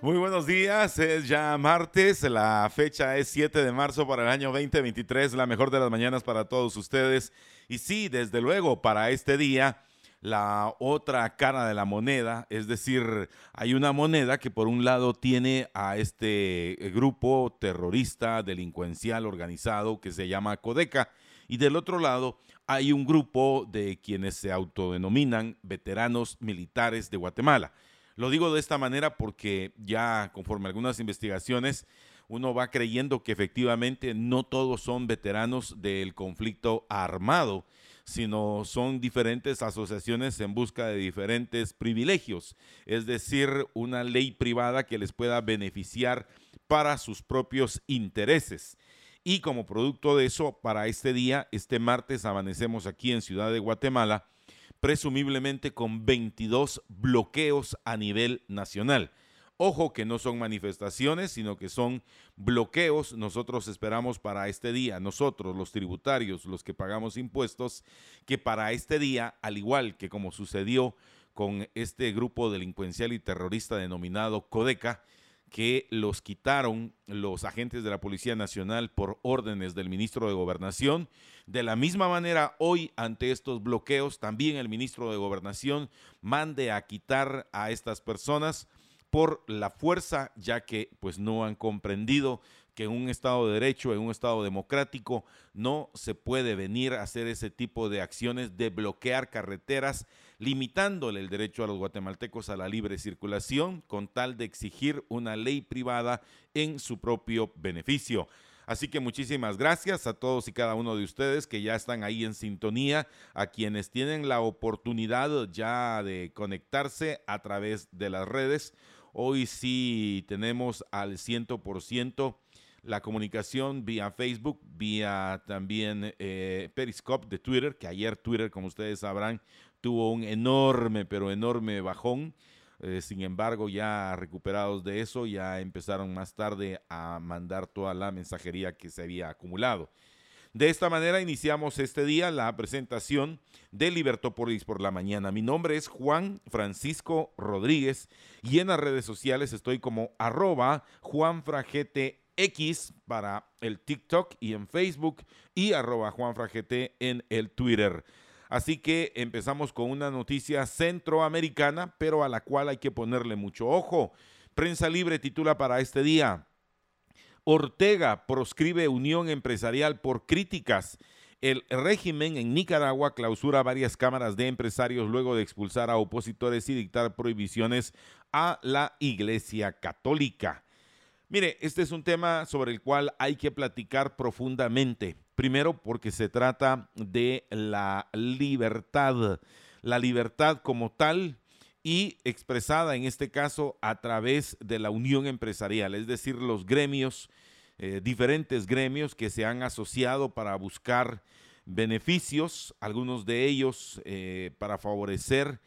Muy buenos días, es ya martes, la fecha es 7 de marzo para el año 2023, la mejor de las mañanas para todos ustedes. Y sí, desde luego, para este día, la otra cara de la moneda, es decir, hay una moneda que por un lado tiene a este grupo terrorista, delincuencial, organizado que se llama Codeca, y del otro lado hay un grupo de quienes se autodenominan veteranos militares de Guatemala. Lo digo de esta manera porque ya conforme algunas investigaciones, uno va creyendo que efectivamente no todos son veteranos del conflicto armado, sino son diferentes asociaciones en busca de diferentes privilegios, es decir, una ley privada que les pueda beneficiar para sus propios intereses. Y como producto de eso, para este día, este martes, amanecemos aquí en Ciudad de Guatemala, presumiblemente con 22 bloqueos a nivel nacional. Ojo que no son manifestaciones, sino que son bloqueos. Nosotros esperamos para este día, nosotros los tributarios, los que pagamos impuestos, que para este día, al igual que como sucedió con este grupo delincuencial y terrorista denominado Codeca, que los quitaron los agentes de la Policía Nacional por órdenes del ministro de Gobernación. De la misma manera, hoy ante estos bloqueos, también el ministro de Gobernación mande a quitar a estas personas por la fuerza, ya que pues no han comprendido que en un Estado de Derecho, en un Estado democrático, no se puede venir a hacer ese tipo de acciones de bloquear carreteras, limitándole el derecho a los guatemaltecos a la libre circulación, con tal de exigir una ley privada en su propio beneficio. Así que muchísimas gracias a todos y cada uno de ustedes que ya están ahí en sintonía, a quienes tienen la oportunidad ya de conectarse a través de las redes. Hoy sí tenemos al ciento por ciento la comunicación vía Facebook, vía también eh, Periscope de Twitter, que ayer Twitter, como ustedes sabrán, tuvo un enorme, pero enorme bajón. Eh, sin embargo, ya recuperados de eso, ya empezaron más tarde a mandar toda la mensajería que se había acumulado. De esta manera iniciamos este día la presentación de Libertópolis por la mañana. Mi nombre es Juan Francisco Rodríguez y en las redes sociales estoy como arroba para el TikTok y en Facebook y arroba en el Twitter. Así que empezamos con una noticia centroamericana, pero a la cual hay que ponerle mucho ojo. Prensa Libre titula para este día. Ortega proscribe unión empresarial por críticas. El régimen en Nicaragua clausura varias cámaras de empresarios luego de expulsar a opositores y dictar prohibiciones a la Iglesia Católica. Mire, este es un tema sobre el cual hay que platicar profundamente. Primero porque se trata de la libertad, la libertad como tal y expresada en este caso a través de la unión empresarial, es decir, los gremios, eh, diferentes gremios que se han asociado para buscar beneficios, algunos de ellos eh, para favorecer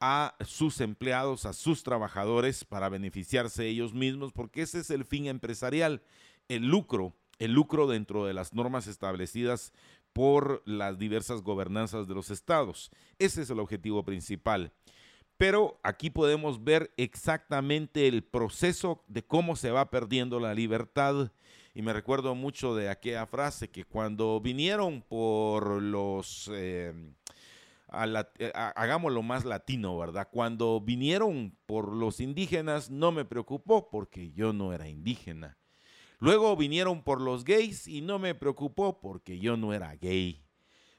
a sus empleados, a sus trabajadores, para beneficiarse ellos mismos, porque ese es el fin empresarial, el lucro, el lucro dentro de las normas establecidas por las diversas gobernanzas de los estados. Ese es el objetivo principal. Pero aquí podemos ver exactamente el proceso de cómo se va perdiendo la libertad. Y me recuerdo mucho de aquella frase que cuando vinieron por los... Eh, eh, hagámoslo más latino, ¿verdad? Cuando vinieron por los indígenas no me preocupó porque yo no era indígena. Luego vinieron por los gays y no me preocupó porque yo no era gay.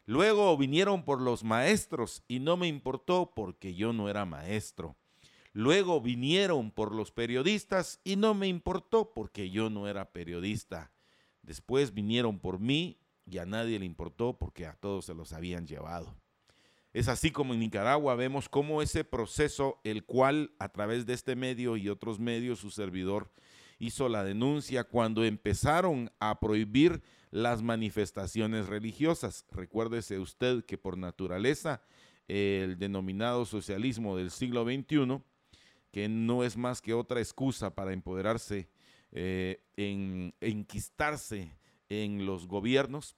Luego vinieron por los maestros y no me importó porque yo no era maestro. Luego vinieron por los periodistas y no me importó porque yo no era periodista. Después vinieron por mí y a nadie le importó porque a todos se los habían llevado. Es así como en Nicaragua vemos cómo ese proceso, el cual a través de este medio y otros medios su servidor hizo la denuncia cuando empezaron a prohibir las manifestaciones religiosas. Recuérdese usted que por naturaleza el denominado socialismo del siglo XXI, que no es más que otra excusa para empoderarse, eh, en, enquistarse en los gobiernos,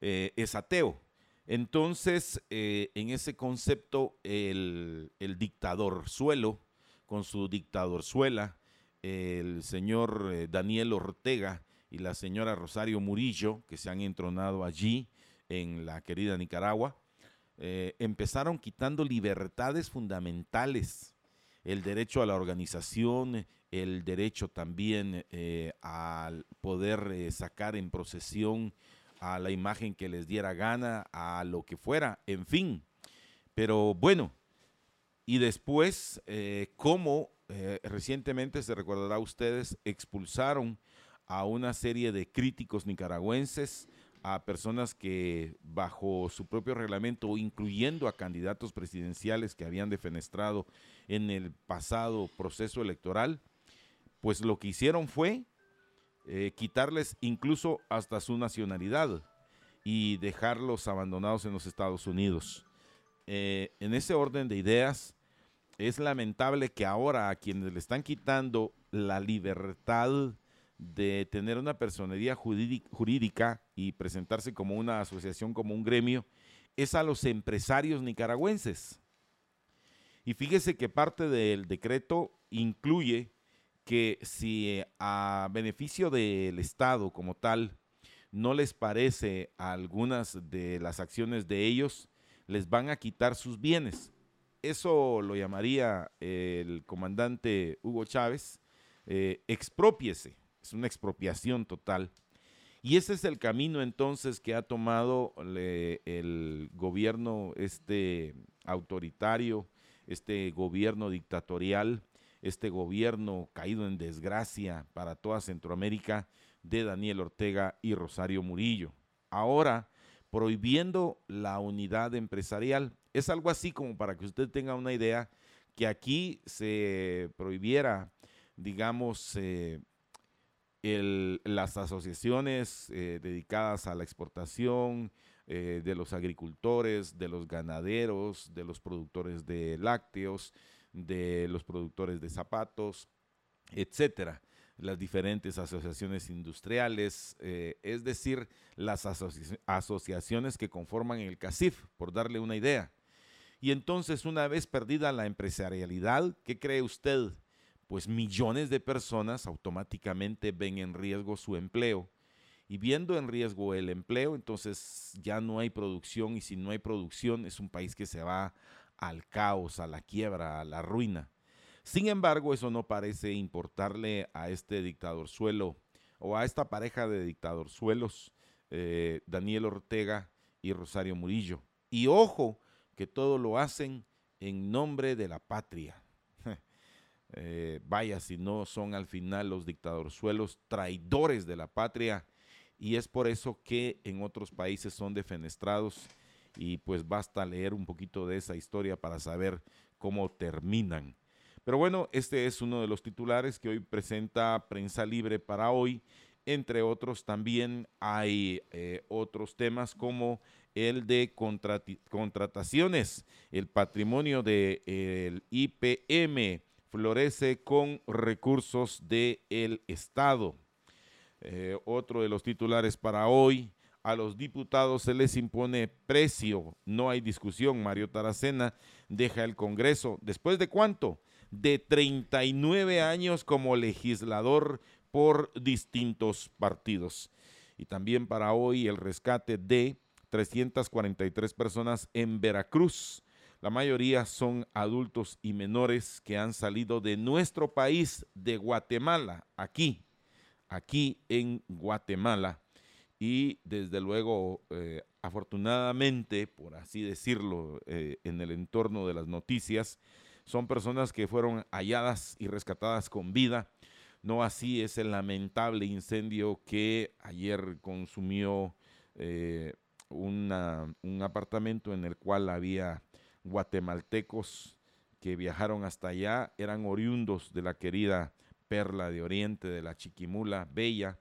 eh, es ateo. Entonces, eh, en ese concepto, el, el, dictador suelo, con su dictador suela, el señor Daniel Ortega y la señora Rosario Murillo, que se han entronado allí en la querida Nicaragua, eh, empezaron quitando libertades fundamentales, el derecho a la organización, el derecho también eh, al poder eh, sacar en procesión a la imagen que les diera gana, a lo que fuera, en fin. Pero bueno, y después, como recientemente se recordará ustedes, expulsaron a una serie de críticos nicaragüenses, a personas que bajo su propio reglamento, incluyendo a candidatos presidenciales que habían defenestrado en el pasado proceso electoral, pues lo que hicieron fue eh, quitarles incluso hasta su nacionalidad y dejarlos abandonados en los Estados Unidos. Eh, en ese orden de ideas, es lamentable que ahora a quienes le están quitando la libertad de tener una personería jurídica y presentarse como una asociación, como un gremio, es a los empresarios nicaragüenses. Y fíjese que parte del decreto incluye que si a beneficio del Estado como tal no les parece algunas de las acciones de ellos, les van a quitar sus bienes. Eso lo llamaría el comandante Hugo Chávez, eh, expropiese es una expropiación total. Y ese es el camino entonces que ha tomado el gobierno este autoritario, este gobierno dictatorial, este gobierno caído en desgracia para toda Centroamérica de Daniel Ortega y Rosario Murillo. Ahora, prohibiendo la unidad empresarial. Es algo así como para que usted tenga una idea que aquí se prohibiera, digamos, eh, las asociaciones eh, dedicadas a la exportación, eh, de los agricultores, de los ganaderos, de los productores de lácteos, de los productores de zapatos, etcétera, las diferentes asociaciones industriales, es decir, las asociaciones que conforman el CACIF, por darle una idea. Y entonces, una vez perdida la empresarialidad, ¿qué cree usted? pues millones de personas automáticamente ven en riesgo su empleo. Y viendo en riesgo el empleo, entonces ya no hay producción y si no hay producción es un país que se va al caos, a la quiebra, a la ruina. Sin embargo, eso no parece importarle a este dictador suelo o a esta pareja de dictadorzuelos, eh, Daniel Ortega y Rosario Murillo. Y ojo, que todo lo hacen en nombre de la patria. Eh, vaya si no son al final los dictadorzuelos traidores de la patria y es por eso que en otros países son defenestrados y pues basta leer un poquito de esa historia para saber cómo terminan. Pero bueno, este es uno de los titulares que hoy presenta Prensa Libre para hoy. Entre otros también hay eh, otros temas como el de contrataciones, el patrimonio del IPM florece con recursos del el Estado. Eh, otro de los titulares para hoy, a los diputados se les impone precio, no hay discusión. Mario Taracena deja el Congreso. ¿Después de cuánto? De 39 años como legislador por distintos partidos. Y también para hoy el rescate de 343 personas en Veracruz. La mayoría son adultos y menores que han salido de nuestro país, de Guatemala, aquí, aquí en Guatemala. Y desde luego, eh, afortunadamente, por así decirlo, eh, en el entorno de las noticias, son personas que fueron halladas y rescatadas con vida. No así es el lamentable incendio que ayer consumió eh, un apartamento en el cual había guatemaltecos que viajaron hasta allá, eran oriundos de la querida Perla de Oriente, de la Chiquimula Bella.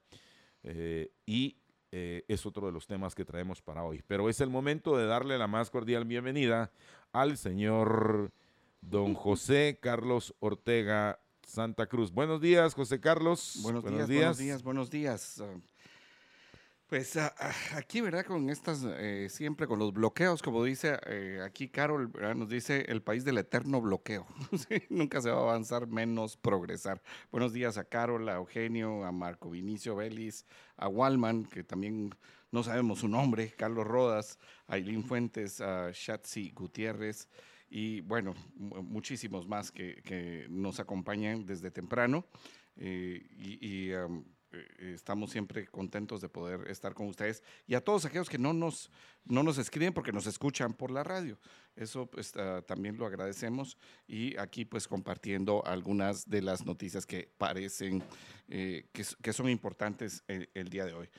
eh, y eh, es otro de los temas que traemos para hoy. Pero es el momento de darle la más cordial bienvenida al señor don José Carlos Ortega Santa Cruz. Buenos días, José Carlos. Buenos, días, buenos días, buenos días. Pues aquí, ¿verdad? Con estas, eh, siempre con los bloqueos, como dice eh, aquí Carol, nos dice el país del eterno bloqueo. nunca se va a avanzar menos progresar. Buenos días a Carol, a Eugenio, a Marco Vinicio Vélez, a Walman, que también no sabemos su nombre, Carlos Rodas, a Eileen Fuentes, a Shatsi Gutiérrez y bueno, muchísimos más que, nos acompañan desde temprano. Eh, y, estamos siempre contentos de poder estar con ustedes y a todos aquellos que no nos, no nos escriben porque nos escuchan por la radio. Eso pues, ah, también lo agradecemos y aquí pues compartiendo algunas de las noticias que parecen eh, que, son importantes el, día de hoy.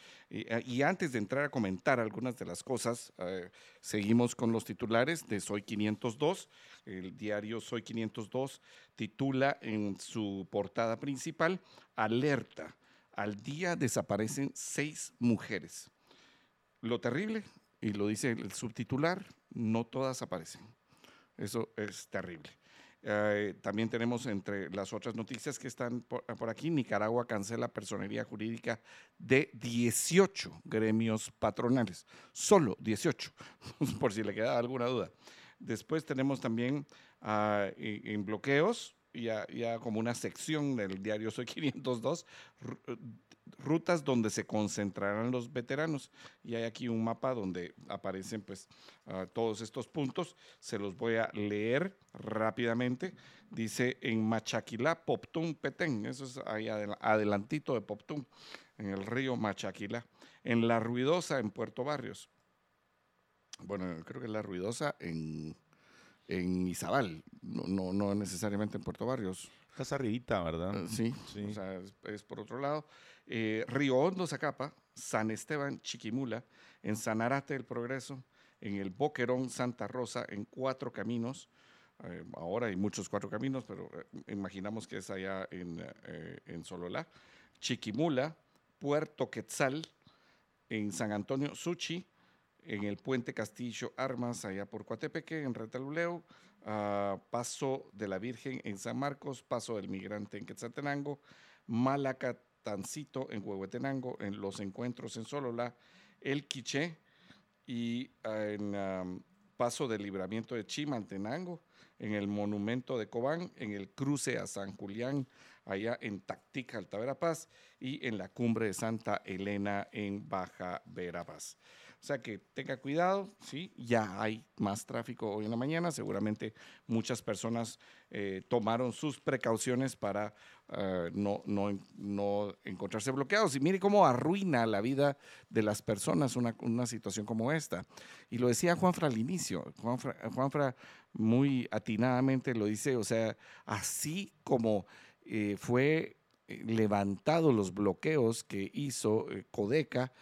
Ah, y, antes de entrar a comentar algunas de las cosas, eh, seguimos con los titulares de Soy 502. El diario Soy 502 titula en su portada principal Alerta al día desaparecen seis mujeres. Lo terrible, y lo dice el subtitular, no todas aparecen. Eso es terrible. Eh, también tenemos entre las otras noticias que están por, aquí, Nicaragua cancela personería jurídica de 18 gremios patronales, solo 18, por si le queda alguna duda. Después tenemos también ah, en bloqueos, ya, ya como una sección del diario Soy 502, rutas donde se concentrarán los veteranos. Y hay aquí un mapa donde aparecen pues ah, todos estos puntos. Se los voy a leer rápidamente. Dice en Machaquilá, Poptún, Petén. Eso es ahí adelantito de Poptún, en el río Machaquilá. En La Ruidosa, en Puerto Barrios. Bueno, creo que es La Ruidosa en en Izabal, no, no, necesariamente en Puerto Barrios. Estás arribita, ¿verdad? Eh, sí, sí. O sea, es, por otro lado. Eh, Río Hondo, Zacapa, San Esteban, Chiquimula, en Sanarate el Progreso, en el Boquerón, Santa Rosa, en Cuatro Caminos. Eh, ahora hay muchos Cuatro Caminos, pero imaginamos que es allá en, en Sololá. Chiquimula, Puerto Quetzal, en San Antonio, Suchi, en el Puente Castillo Armas, allá por Coatepeque, en Retaluleo, Paso de la Virgen en San Marcos, Paso del Migrante en Quetzaltenango, Malacatancito en Huehuetenango, en los encuentros en Solola, El Quiché y ah, en Paso del Libramiento de Chimantenango, en el Monumento de Cobán, en el cruce a San Julián, allá en Tactica, Alta Paz y en la cumbre de Santa Elena en Baja Verapaz. O sea que tenga cuidado, ¿sí? Ya hay más tráfico hoy en la mañana. Seguramente muchas personas eh, tomaron sus precauciones para eh, no, no, no, encontrarse bloqueados. Y mire cómo arruina la vida de las personas una, una situación como esta. Y lo decía Juanfra al inicio. Juanfra, muy atinadamente lo dice, o sea, así como eh, fue levantado los bloqueos que hizo Codeca,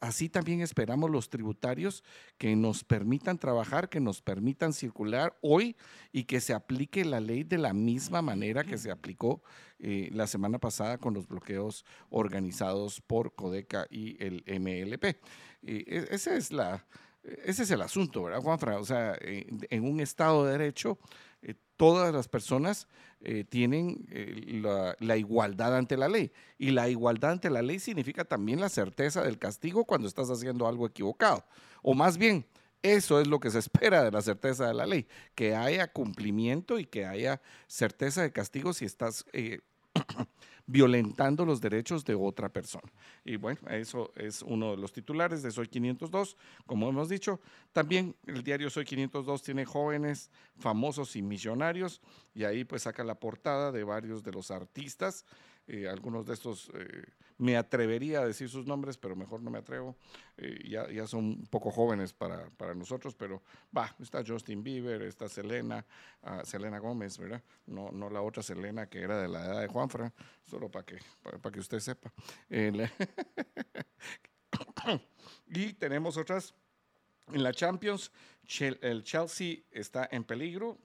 Así también esperamos los tributarios que nos permitan trabajar, que nos permitan circular hoy y que se aplique la ley de la misma manera que se aplicó eh, la semana pasada con los bloqueos organizados por Codeca y el MLP. Eh, e, ese, es la, ese es el asunto, ¿verdad, Juanfra? O sea, en un Estado de Derecho eh, todas las personas eh, tienen eh, la, igualdad ante la ley. Y la igualdad ante la ley significa también la certeza del castigo cuando estás haciendo algo equivocado. O más bien, eso es lo que se espera de la certeza de la ley, que haya cumplimiento y que haya certeza de castigo si estás violentando los derechos de otra persona. Y bueno, eso es uno de los titulares de Soy 502, como hemos dicho. También el diario Soy 502 tiene jóvenes famosos y millonarios y ahí pues saca la portada de varios de los artistas eh, algunos de estos eh, me atrevería a decir sus nombres, pero mejor no me atrevo. Eh, ya, ya, son un poco jóvenes para, para, nosotros, pero va, está Justin Bieber, está Selena, uh, Selena Gómez, ¿verdad? No, no la otra Selena que era de la edad de Juanfra, solo para que, para, que usted sepa. y tenemos otras. En la Champions, el Chelsea está en peligro,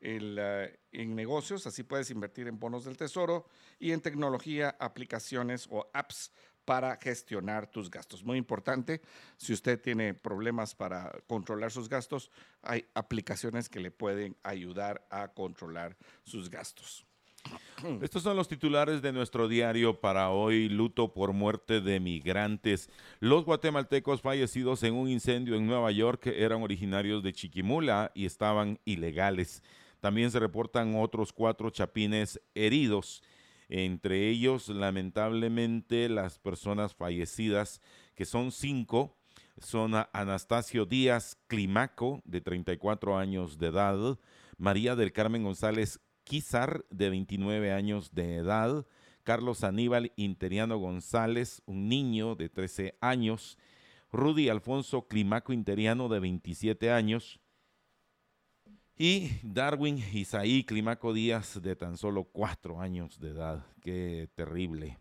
en negocios, así puedes invertir en bonos del tesoro y en tecnología, aplicaciones o apps para gestionar tus gastos. Muy importante, si usted tiene problemas para controlar sus gastos, hay aplicaciones que le pueden ayudar a controlar sus gastos. Estos son los titulares de nuestro diario para hoy, luto por muerte de migrantes. Los guatemaltecos fallecidos en un incendio en Nueva York eran originarios de Chiquimula y estaban ilegales. También se reportan otros cuatro chapines heridos. Entre ellos, lamentablemente, las personas fallecidas, que son cinco, son Anastasio Díaz Climaco, de 34 años de edad, María del Carmen González Quizar, de 29 años de edad, Carlos Aníbal Interiano González, un niño de 13 años, Rudy Alfonso Climaco Interiano, de 27 años, y Darwin Isaí Climaco Díaz, de tan solo 4 años de edad. Qué terrible.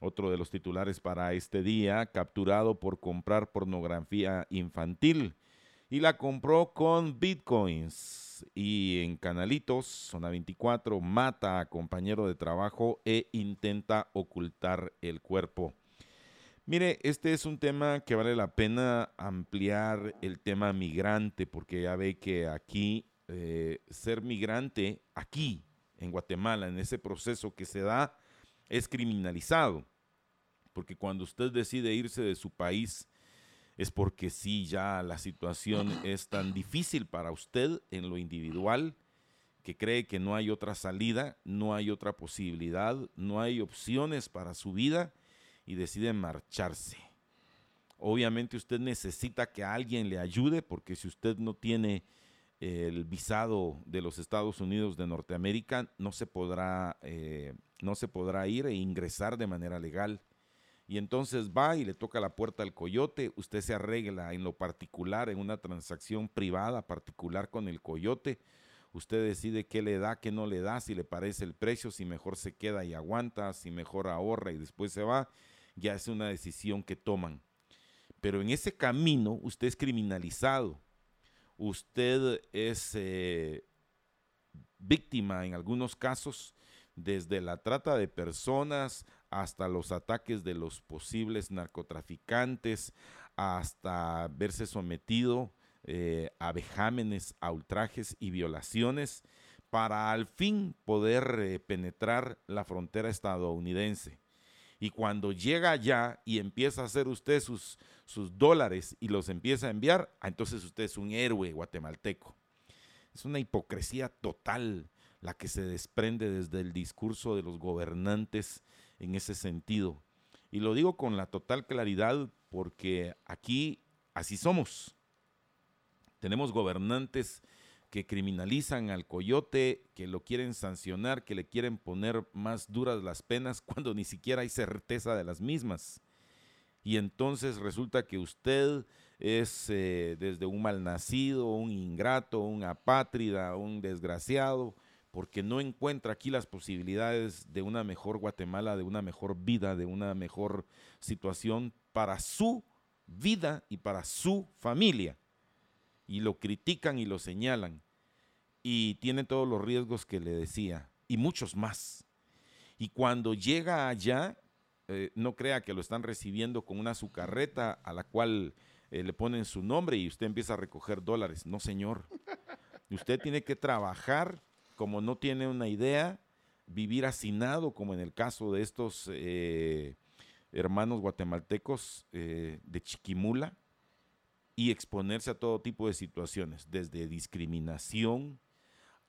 Otro de los titulares para este día, capturado por comprar pornografía infantil y la compró con bitcoins. Y en Canalitos, zona 24, mata a compañero de trabajo e intenta ocultar el cuerpo. Mire, este es un tema que vale la pena ampliar el tema migrante, porque ya ve que aquí eh, ser migrante, aquí en Guatemala, en ese proceso que se da, es criminalizado. Porque cuando usted decide irse de su país, es porque sí, ya la situación es tan difícil para usted en lo individual que cree que no hay otra salida, no hay otra posibilidad, no hay opciones para su vida y decide marcharse. Obviamente usted necesita que alguien le ayude porque si usted no tiene el visado de los Estados Unidos de Norteamérica, no se podrá, eh, no se podrá ir e ingresar de manera legal y entonces va y le toca la puerta al coyote, usted se arregla en lo particular, en una transacción privada particular con el coyote, usted decide qué le da, qué no le da, si le parece el precio, si mejor se queda y aguanta, si mejor ahorra y después se va, ya es una decisión que toman. Pero en ese camino usted es criminalizado, usted es eh, víctima en algunos casos desde la trata de personas hasta los ataques de los posibles narcotraficantes, hasta verse sometido eh, a vejámenes, a ultrajes y violaciones, para al fin poder eh, penetrar la frontera estadounidense. Y cuando llega allá y empieza a hacer usted sus, sus dólares y los empieza a enviar, ah, entonces usted es un héroe guatemalteco. Es una hipocresía total la que se desprende desde el discurso de los gobernantes en ese sentido. Y lo digo con la total claridad porque aquí así somos. Tenemos gobernantes que criminalizan al coyote, que lo quieren sancionar, que le quieren poner más duras las penas cuando ni siquiera hay certeza de las mismas. Y entonces resulta que usted es eh, desde un malnacido, un ingrato, un apátrida, un desgraciado, porque no encuentra aquí las posibilidades de una mejor Guatemala, de una mejor vida, de una mejor situación para su vida y para su familia. Y lo critican y lo señalan. Y tiene todos los riesgos que le decía, y muchos más. Y cuando llega allá, eh, no crea que lo están recibiendo con una sucarreta a la cual eh, le ponen su nombre y usted empieza a recoger dólares. No, señor. Usted tiene que trabajar como no tiene una idea, vivir hacinado, como en el caso de estos eh, hermanos guatemaltecos de Chiquimula, y exponerse a todo tipo de situaciones, desde discriminación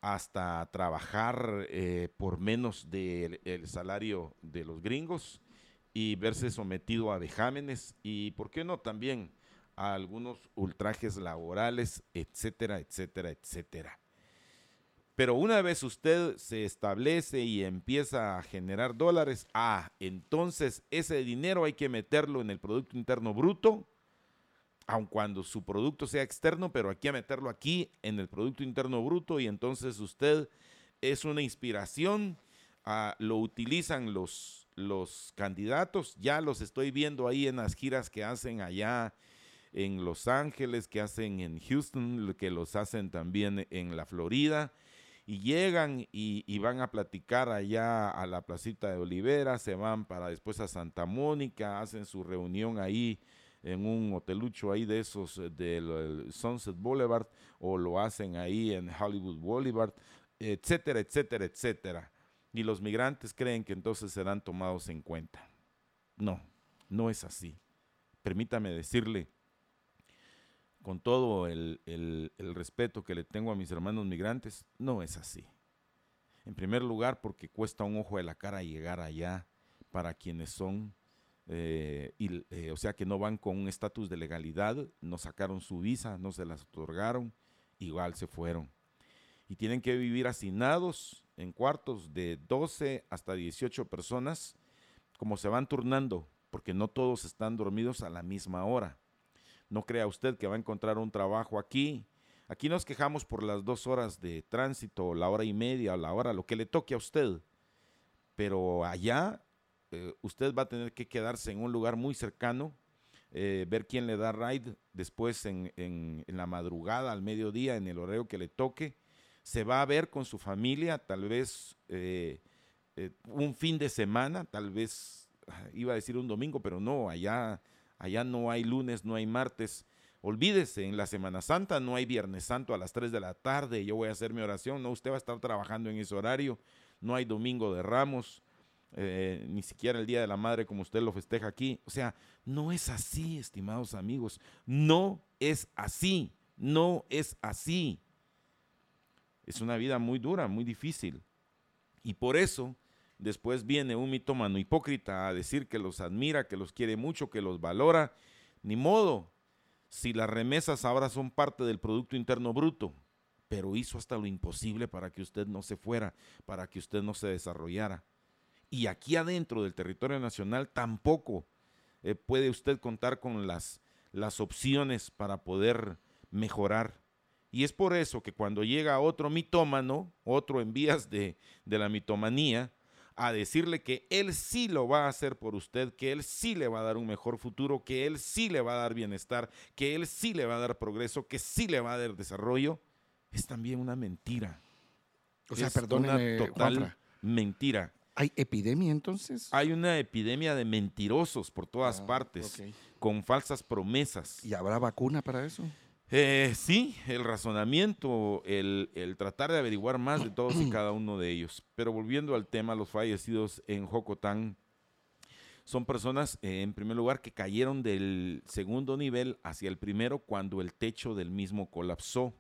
hasta trabajar eh, por menos del salario de los gringos y verse sometido a vejámenes y, ¿por qué no?, también a algunos ultrajes laborales, etcétera, etcétera, etcétera. Pero una vez usted se establece y empieza a generar dólares, ah, entonces ese dinero hay que meterlo en el Producto Interno Bruto, aun cuando su producto sea externo, pero hay que meterlo aquí en el Producto Interno Bruto y entonces usted es una inspiración, ah, lo utilizan los, los candidatos, ya los estoy viendo ahí en las giras que hacen allá en Los Ángeles, que hacen en Houston, que los hacen también en la Florida y llegan y, van a platicar allá a la placita de Olivera, se van para después a Santa Mónica, hacen su reunión ahí en un hotelucho ahí de esos eh, del Sunset Boulevard o lo hacen ahí en Hollywood Boulevard, etcétera, etcétera, etcétera. Y los migrantes creen que entonces serán tomados en cuenta. No, no es así. Permítame decirle, con todo el, respeto que le tengo a mis hermanos migrantes, no es así. En primer lugar, porque cuesta un ojo de la cara llegar allá para quienes son, eh, eh, o sea, que no van con un estatus de legalidad, no sacaron su visa, no se las otorgaron, igual se fueron. Y tienen que vivir hacinados en cuartos de 12 hasta 18 personas, como se van turnando, porque no todos están dormidos a la misma hora. No crea usted que va a encontrar un trabajo aquí. Aquí nos quejamos por las dos horas de tránsito, la hora y media, la hora, lo que le toque a usted. Pero allá eh, usted va a tener que quedarse en un lugar muy cercano, eh, ver quién le da ride después en, la madrugada, al mediodía, en el horario que le toque. Se va a ver con su familia, tal vez eh, un fin de semana, tal vez, ah, iba a decir un domingo, pero no, allá Allá no hay lunes, no hay martes. Olvídese, en la Semana Santa no hay Viernes Santo a las 3 de la tarde, yo voy a hacer mi oración. No, usted va a estar trabajando en ese horario. No hay Domingo de Ramos, eh, ni siquiera el Día de la Madre como usted lo festeja aquí. O sea, no es así, estimados amigos. No es así. No es así. Es una vida muy dura, muy difícil. Y por eso Después viene un mitómano hipócrita a decir que los admira, que los quiere mucho, que los valora. Ni modo, si las remesas ahora son parte del Producto Interno Bruto, pero hizo hasta lo imposible para que usted no se fuera, para que usted no se desarrollara. Y aquí adentro del territorio nacional tampoco eh, puede usted contar con las, las opciones para poder mejorar. Y es por eso que cuando llega otro mitómano, otro en vías de, de la mitomanía, a decirle que Él sí lo va a hacer por usted, que Él sí le va a dar un mejor futuro, que Él sí le va a dar bienestar, que Él sí le va a dar progreso, que sí le va a dar desarrollo, es también una mentira. O sea, perdón, una total mentira. ¿Hay epidemia entonces? Hay una epidemia de mentirosos por todas ah, partes, con falsas promesas. ¿Y habrá vacuna para eso? Eh, sí, el razonamiento, el, tratar de averiguar más de todos y cada uno de ellos. Pero volviendo al tema, los fallecidos en Jocotán son personas, eh, en primer lugar, que cayeron del segundo nivel hacia el primero cuando el techo del mismo colapsó.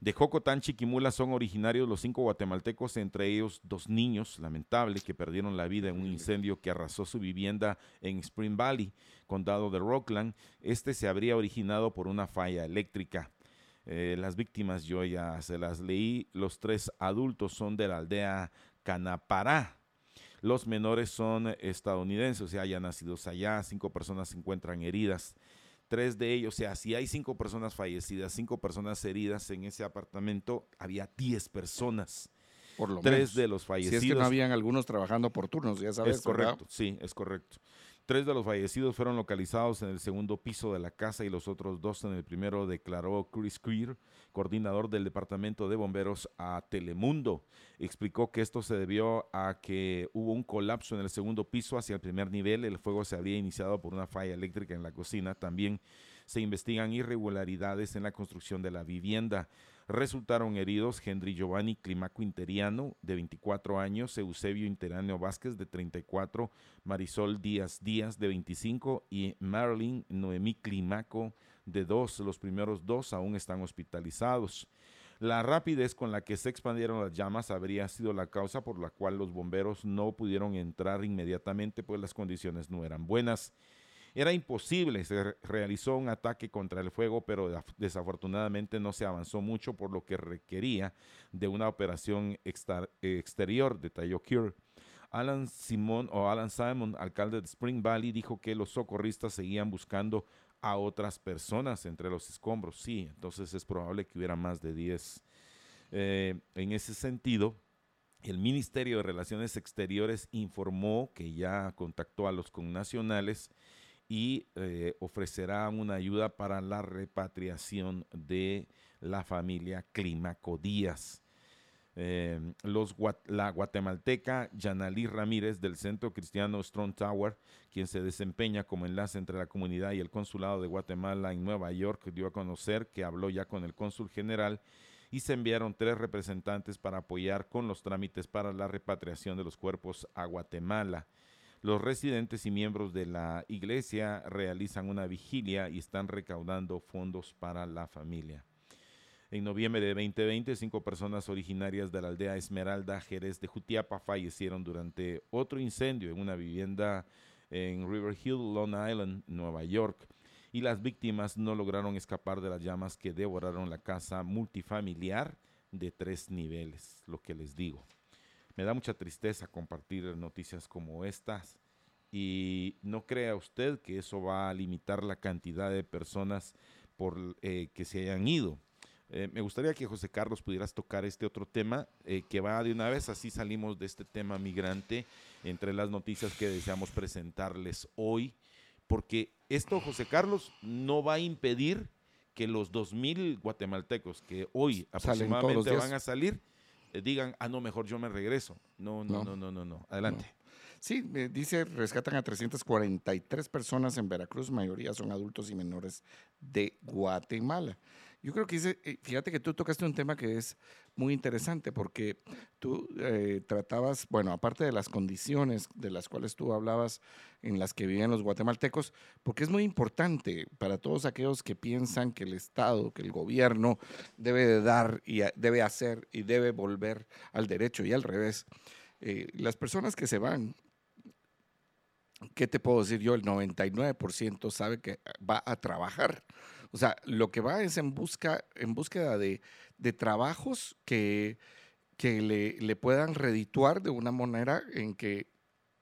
De Jocotán, Chiquimula son originarios los cinco guatemaltecos, entre ellos dos niños, lamentable, que perdieron la vida en un incendio que arrasó su vivienda en Spring Valley, condado de Rockland. Este se habría originado por una falla eléctrica. Eh, las víctimas yo ya se las leí. Los tres adultos son de la aldea Canapará. Los menores son estadounidenses, o sea, ya nacidos allá. Cinco personas se encuentran heridas tres de ellos, o sea, si hay cinco personas fallecidas, cinco personas heridas en ese apartamento, había diez personas. Por lo tres de los fallecidos. Si es que no habían algunos trabajando por turnos, ya sabes. Es correcto, sí, es correcto. Tres de los fallecidos fueron localizados en el segundo piso de la casa y los otros dos en el primero, declaró Chris Queer, coordinador del Departamento de Bomberos a Telemundo. Explicó que esto se debió a que hubo un colapso en el segundo piso hacia el primer nivel. El fuego se había iniciado por una falla eléctrica en la cocina. También se investigan irregularidades en la construcción de la vivienda. Resultaron heridos Henry Giovanni Climaco Interiano, de 24 años, Eusebio Interáneo Vázquez, de 34, Marisol Díaz Díaz, de 25, y Marilyn Noemí Climaco, de 2. Los primeros dos aún están hospitalizados. La rapidez con la que se expandieron las llamas habría sido la causa por la cual los bomberos no pudieron entrar inmediatamente, pues las condiciones no eran buenas. Era imposible, se realizó un ataque contra el fuego, pero desafortunadamente no se avanzó mucho, por lo que requería de una operación exterior, detalló Cure. Alan Simon o Alan Simon, alcalde de Spring Valley, dijo que los socorristas seguían buscando a otras personas entre los escombros. Sí, entonces es probable que hubiera más de 10. Eh, en ese sentido, el Ministerio de Relaciones Exteriores informó que ya contactó a los connacionales y eh, ofrecerá una ayuda para la repatriación de la familia Clímaco Díaz. Los, la guatemalteca Yanalí Ramírez del Centro Cristiano Strong Tower, quien se desempeña como enlace entre la comunidad y el Consulado de Guatemala en Nueva York, dio a conocer que habló ya con el cónsul general y se enviaron tres representantes para apoyar con los trámites para la repatriación de los cuerpos a Guatemala. Los residentes y miembros de la iglesia realizan una vigilia y están recaudando fondos para la familia. En noviembre de 2020, cinco personas originarias de la aldea Esmeralda, Jerez de Jutiapa, fallecieron durante otro incendio en una vivienda en River Hill, Long Island, Nueva York. Y las víctimas no lograron escapar de las llamas que devoraron la casa multifamiliar de tres niveles, lo que les digo. Me da mucha tristeza compartir noticias como estas. Y no crea usted que eso va a limitar la cantidad de personas por, eh, que se hayan ido. Eh, me gustaría que José Carlos pudieras tocar este otro tema eh, que va de una vez, así salimos de este tema migrante entre las noticias que deseamos presentarles hoy, porque esto, José Carlos, no va a impedir que los 2.000 guatemaltecos que hoy aproximadamente van a salir digan, ah, no, mejor yo me regreso. No, no, no, no, no, no. Adelante. Sí, dice, rescatan a 343 personas en Veracruz, mayoría son adultos y menores de Guatemala. Yo creo que eh, fíjate que tú tocaste un tema que es muy interesante porque tú eh, tratabas, bueno, aparte de las condiciones de las cuales tú hablabas en las que viven los guatemaltecos, porque es muy importante para todos aquellos que piensan que el Estado, que el gobierno debe de dar y debe hacer y debe volver al derecho y al revés. Eh, las personas que se van, ¿qué te puedo decir yo? El 99% sabe que va a trabajar o sea, lo que va es en, busca, en búsqueda de, trabajos que, que le, le, puedan redituar de una manera en que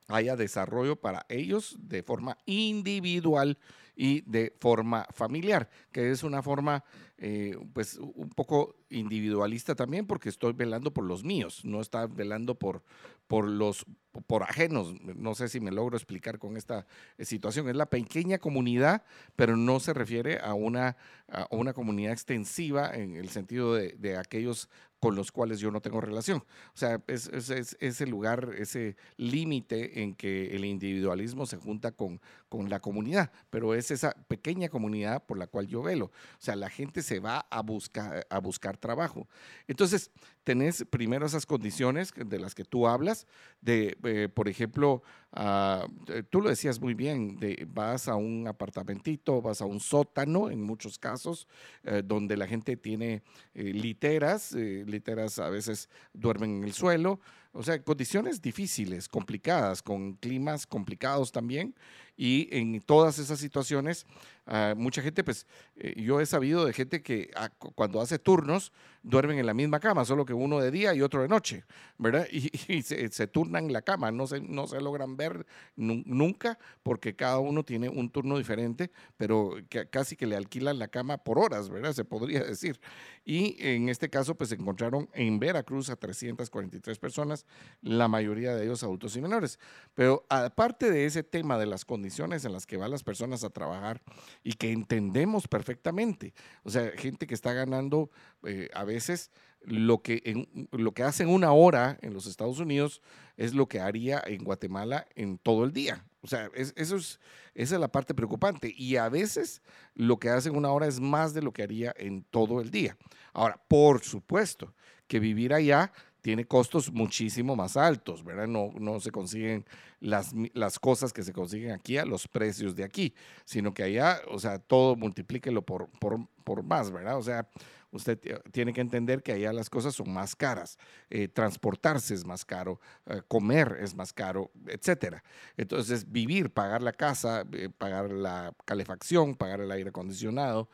haya desarrollo para ellos de forma individual y de forma familiar, que es una forma eh, pues un poco individualista también porque estoy velando por los míos, no está velando por, por los por ajenos. No sé si me logro explicar con esta eh, situación. Es la pequeña comunidad, pero no se refiere a una, a una comunidad extensiva en el sentido de, de aquellos con los cuales yo no tengo relación. O sea, es, es, ese lugar, ese límite en que el individualismo se junta con, con la comunidad, pero es esa pequeña comunidad por la cual yo velo. O sea, la gente se va a buscar, a buscar trabajo. Entonces, tenés primero esas condiciones de las que tú hablas, de, eh, por ejemplo, eh, tú lo decías muy bien, vas a un apartamentito, vas a un sótano en muchos casos, eh, donde la gente tiene literas, literas a veces duermen en el suelo, o sea, condiciones difíciles, complicadas, con climas complicados también. Y en todas esas situaciones, ah, mucha gente, pues eh, yo he sabido de gente que ah, cuando hace turnos duermen en la misma cama, solo que uno de día y otro de noche, ¿verdad? Y, se, turnan en la cama, no se, no se logran ver nunca porque cada uno tiene un turno diferente, pero casi que le alquilan la cama por horas, ¿verdad? Se podría decir. Y en este caso, pues se encontraron en Veracruz a 343 personas la mayoría de ellos adultos y menores. Pero aparte de ese tema de las condiciones en las que van las personas a trabajar y que entendemos perfectamente, o sea, gente que está ganando eh, a veces lo que, en, lo que hacen una hora en los Estados Unidos es lo que haría en Guatemala en todo el día. O sea, eso es, esa es la parte preocupante. Y a veces lo que hacen una hora es más de lo que haría en todo el día. Ahora, por supuesto que vivir allá tiene costos muchísimo más altos, ¿verdad? No, no se consiguen las, las cosas que se consiguen aquí a los precios de aquí, sino que allá, o sea, todo multiplíquelo por, por, por más, ¿verdad? O sea, usted tiene que entender que allá las cosas son más caras, eh, transportarse es más caro, eh, comer es más caro, etcétera. Entonces, vivir, pagar la casa, eh, pagar la calefacción, pagar el aire acondicionado,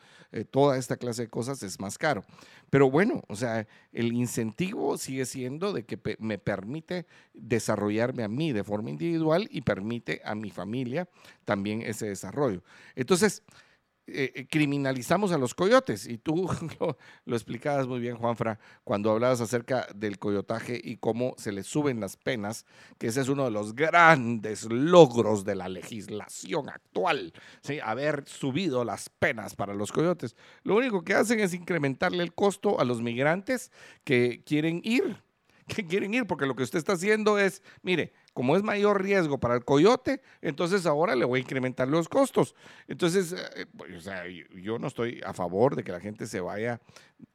toda esta clase de cosas es más caro. Pero bueno, o sea, el incentivo sigue siendo de que me permite desarrollarme a mí de forma individual y permite a mi familia también ese desarrollo. Entonces, eh, eh, criminalizamos a los coyotes. Y tú lo, explicabas muy bien, Juanfra, cuando hablabas acerca del coyotaje y cómo se le suben las penas, que ese es uno de los grandes logros de la legislación actual, ¿sí? haber subido las penas para los coyotes. Lo único que hacen es incrementarle el costo a los migrantes que quieren ir que quieren ir, porque lo que usted está haciendo es, mire, como es mayor riesgo para el coyote, entonces ahora le voy a incrementar los costos. Entonces, eh, pues, o sea, yo no estoy a favor de que la gente se vaya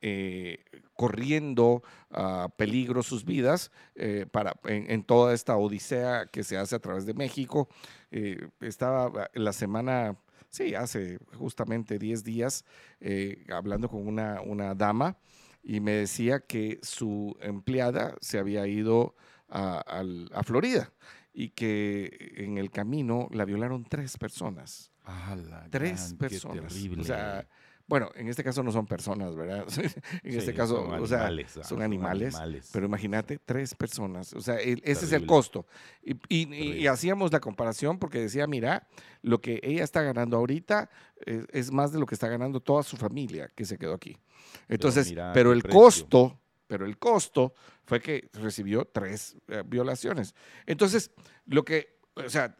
eh, corriendo a peligro sus vidas eh, para, en, toda esta odisea que se hace a través de México. estaba la semana sí, hace justamente 10 días, hablando con una, una, dama y me decía que su empleada se había ido a, Florida y que en el camino la violaron tres personas. tres personas. O sea, bueno, en este caso no son personas, ¿verdad? en este caso, son o sea, animales, son, animales, Pero imagínate, tres personas. O sea, ese es el costo. Y, hacíamos la comparación porque decía, mira, lo que ella está ganando ahorita es, más de lo que está ganando toda su familia que se quedó aquí. Entonces, pero, el costo pero el costo fue que recibió tres eh, violaciones. Entonces, lo que, o sea,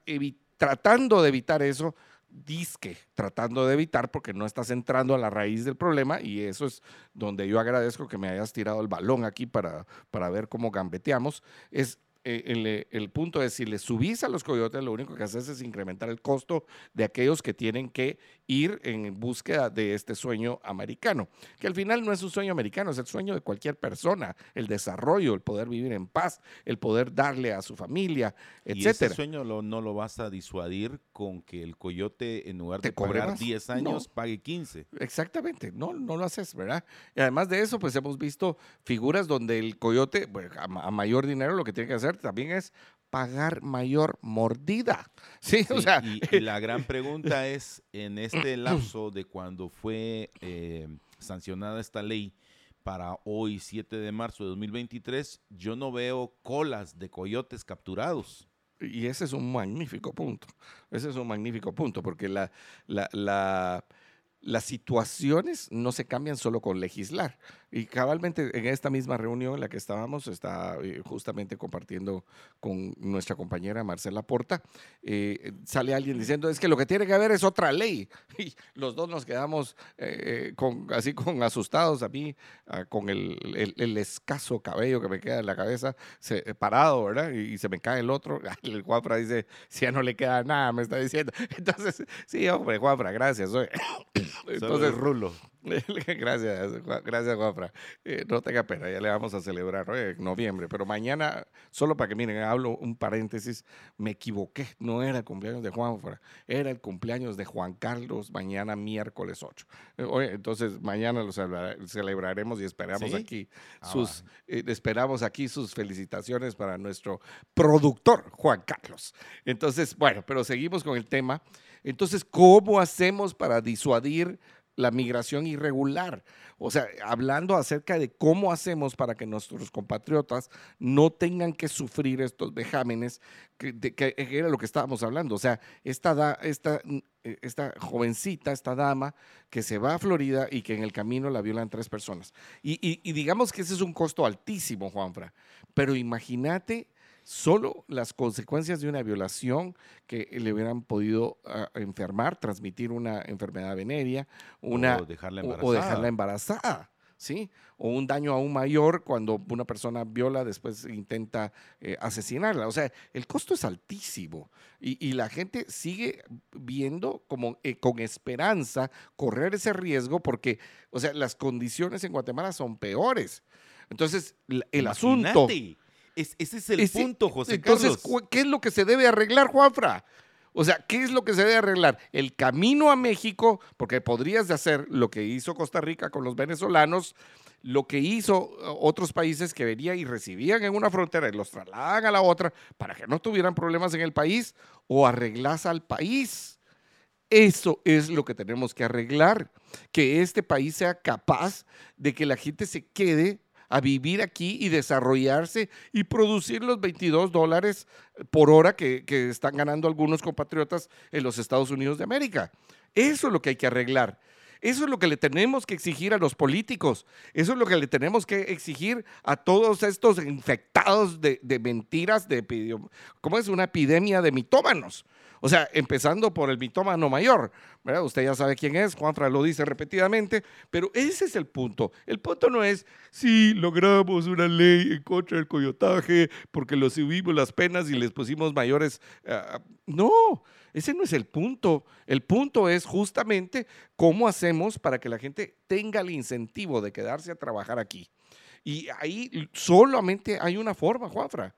tratando de evitar eso, disque tratando de evitar porque no estás entrando a la raíz del problema y eso es donde yo agradezco que me hayas tirado el balón aquí para, para ver cómo gambeteamos, es eh, el, punto es, si le subís a los coyotes, lo único que haces es incrementar el costo de aquellos que tienen que ir en búsqueda de este sueño americano, que al final no es un sueño americano, es el sueño de cualquier persona, el desarrollo, el poder vivir en paz, el poder darle a su familia, etc. Y ese sueño no lo vas a disuadir con que el coyote, en lugar de cobrar 10 años, pague 15. Exactamente, no, no lo haces, ¿verdad? Y además de eso, pues hemos visto figuras donde el coyote, a mayor dinero, lo que tiene que hacer también es pagar mayor mordida. Sí, o sea. Y, la gran pregunta es, en este lapso de cuando fue eh, sancionada esta ley para hoy, 7 de marzo de 2023, yo no veo colas de coyotes capturados. Y ese es un magnífico punto. Ese es un magnífico punto, porque la, la, la las situaciones no se cambian solo con legislar. Y cabalmente en esta misma reunión en la que estábamos, está eh, justamente compartiendo con nuestra compañera Marcela Porta, eh, sale alguien diciendo, es que lo que tiene que haber es otra ley. Y los dos nos quedamos eh, con, así con asustados, a mí, ah, con el, el, escaso cabello que me queda en la cabeza, parado, ¿verdad? Y, se me cae el otro. El Juanfra dice, si ya no le queda nada, me está diciendo. Entonces, sí, hombre, Juanfra, gracias. Entonces, Rulo. gracias, gracias, Juanfra. Eh, no tenga pena, ya le vamos a celebrar en noviembre. Pero mañana, solo para que miren, hablo un paréntesis, me equivoqué. No era el cumpleaños de Juanfra, era el cumpleaños de Juan Carlos, mañana miércoles 8. Eh, entonces, mañana lo celebraremos y esperamos aquí ah, sus, eh, esperamos aquí sus felicitaciones para nuestro productor, Juan Carlos. Entonces, bueno, pero seguimos con el tema. Entonces, ¿cómo hacemos para disuadir la migración irregular? O sea, hablando acerca de cómo hacemos para que nuestros compatriotas no tengan que sufrir estos vejámenes, que, era lo que estábamos hablando. O sea, esta, esta, eh, esta jovencita, esta dama, que se va a Florida y que en el camino la violan tres personas. Y, y digamos que ese es un costo altísimo, Juanfra. Pero imagínate solo las consecuencias de una violación que le hubieran podido ah, enfermar, transmitir una enfermedad venérea, una, o dejarla embarazada. ¿sí? O un daño aún mayor cuando una persona viola, después intenta eh, asesinarla. O sea, el costo es altísimo y, la gente sigue viendo como eh, con esperanza correr ese riesgo porque, o sea, las condiciones en Guatemala son peores. Entonces, el asunto ese es el punto, José entonces, ¿qué es lo que se debe arreglar, Juanfra? O sea, ¿qué es lo que se debe arreglar? El camino a México, porque podrías de hacer lo que hizo Costa Rica con los venezolanos, lo que hizo uh, otros países que venían y recibían en una frontera y los trasladan a la otra para que no tuvieran problemas en el país, o arreglas al país. Eso es lo que tenemos que arreglar, que este país sea capaz de que la gente se quede a vivir aquí y desarrollarse y producir los 22 dólares por hora que, están ganando algunos compatriotas en los Estados Unidos de América. Eso es lo que hay que arreglar. Eso es lo que le tenemos que exigir a los políticos. Eso es lo que le tenemos que exigir a todos estos infectados de, mentiras, de, ¿cómo es? Una epidemia de mitómanos. O sea, empezando por el mitómano mayor, ¿verdad? Usted ya sabe quién es, Juanfra lo dice repetidamente, pero ese es el punto. El punto no es si logramos una ley en contra del coyotaje porque lo subimos las penas y les pusimos mayores. Uh, no, ese no es el punto. El punto es justamente cómo hacemos para que la gente tenga el incentivo de quedarse a trabajar aquí. Y ahí solamente hay una forma, Juanfra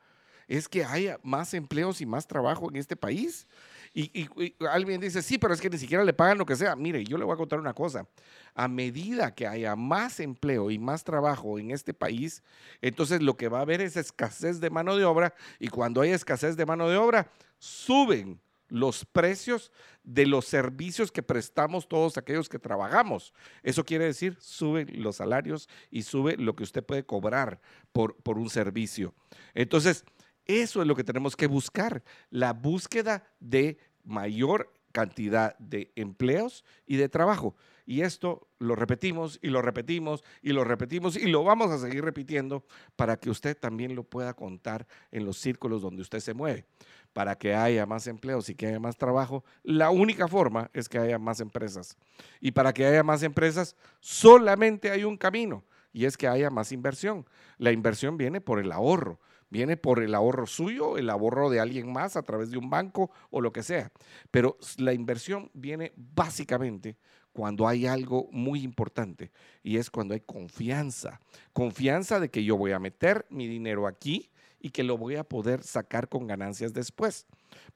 es que haya más empleos y más trabajo en este país. Y, alguien dice, sí, pero es que ni siquiera le pagan lo que sea. Mire, yo le voy a contar una cosa. A medida que haya más empleo y más trabajo en este país, entonces lo que va a haber es escasez de mano de obra. Y cuando hay escasez de mano de obra, suben los precios de los servicios que prestamos todos aquellos que trabajamos. Eso quiere decir, suben los salarios y sube lo que usted puede cobrar por, por un servicio. Entonces, eso es lo que tenemos que buscar, la búsqueda de mayor cantidad de empleos y de trabajo. Y esto lo repetimos y lo repetimos y lo repetimos y lo vamos a seguir repitiendo para que usted también lo pueda contar en los círculos donde usted se mueve. Para que haya más empleos y que haya más trabajo, la única forma es que haya más empresas. Y para que haya más empresas, solamente hay un camino y es que haya más inversión. La inversión viene por el ahorro viene por el ahorro suyo, el ahorro de alguien más a través de un banco o lo que sea. Pero la inversión viene básicamente cuando hay algo muy importante y es cuando hay confianza. Confianza de que yo voy a meter mi dinero aquí y que lo voy a poder sacar con ganancias después.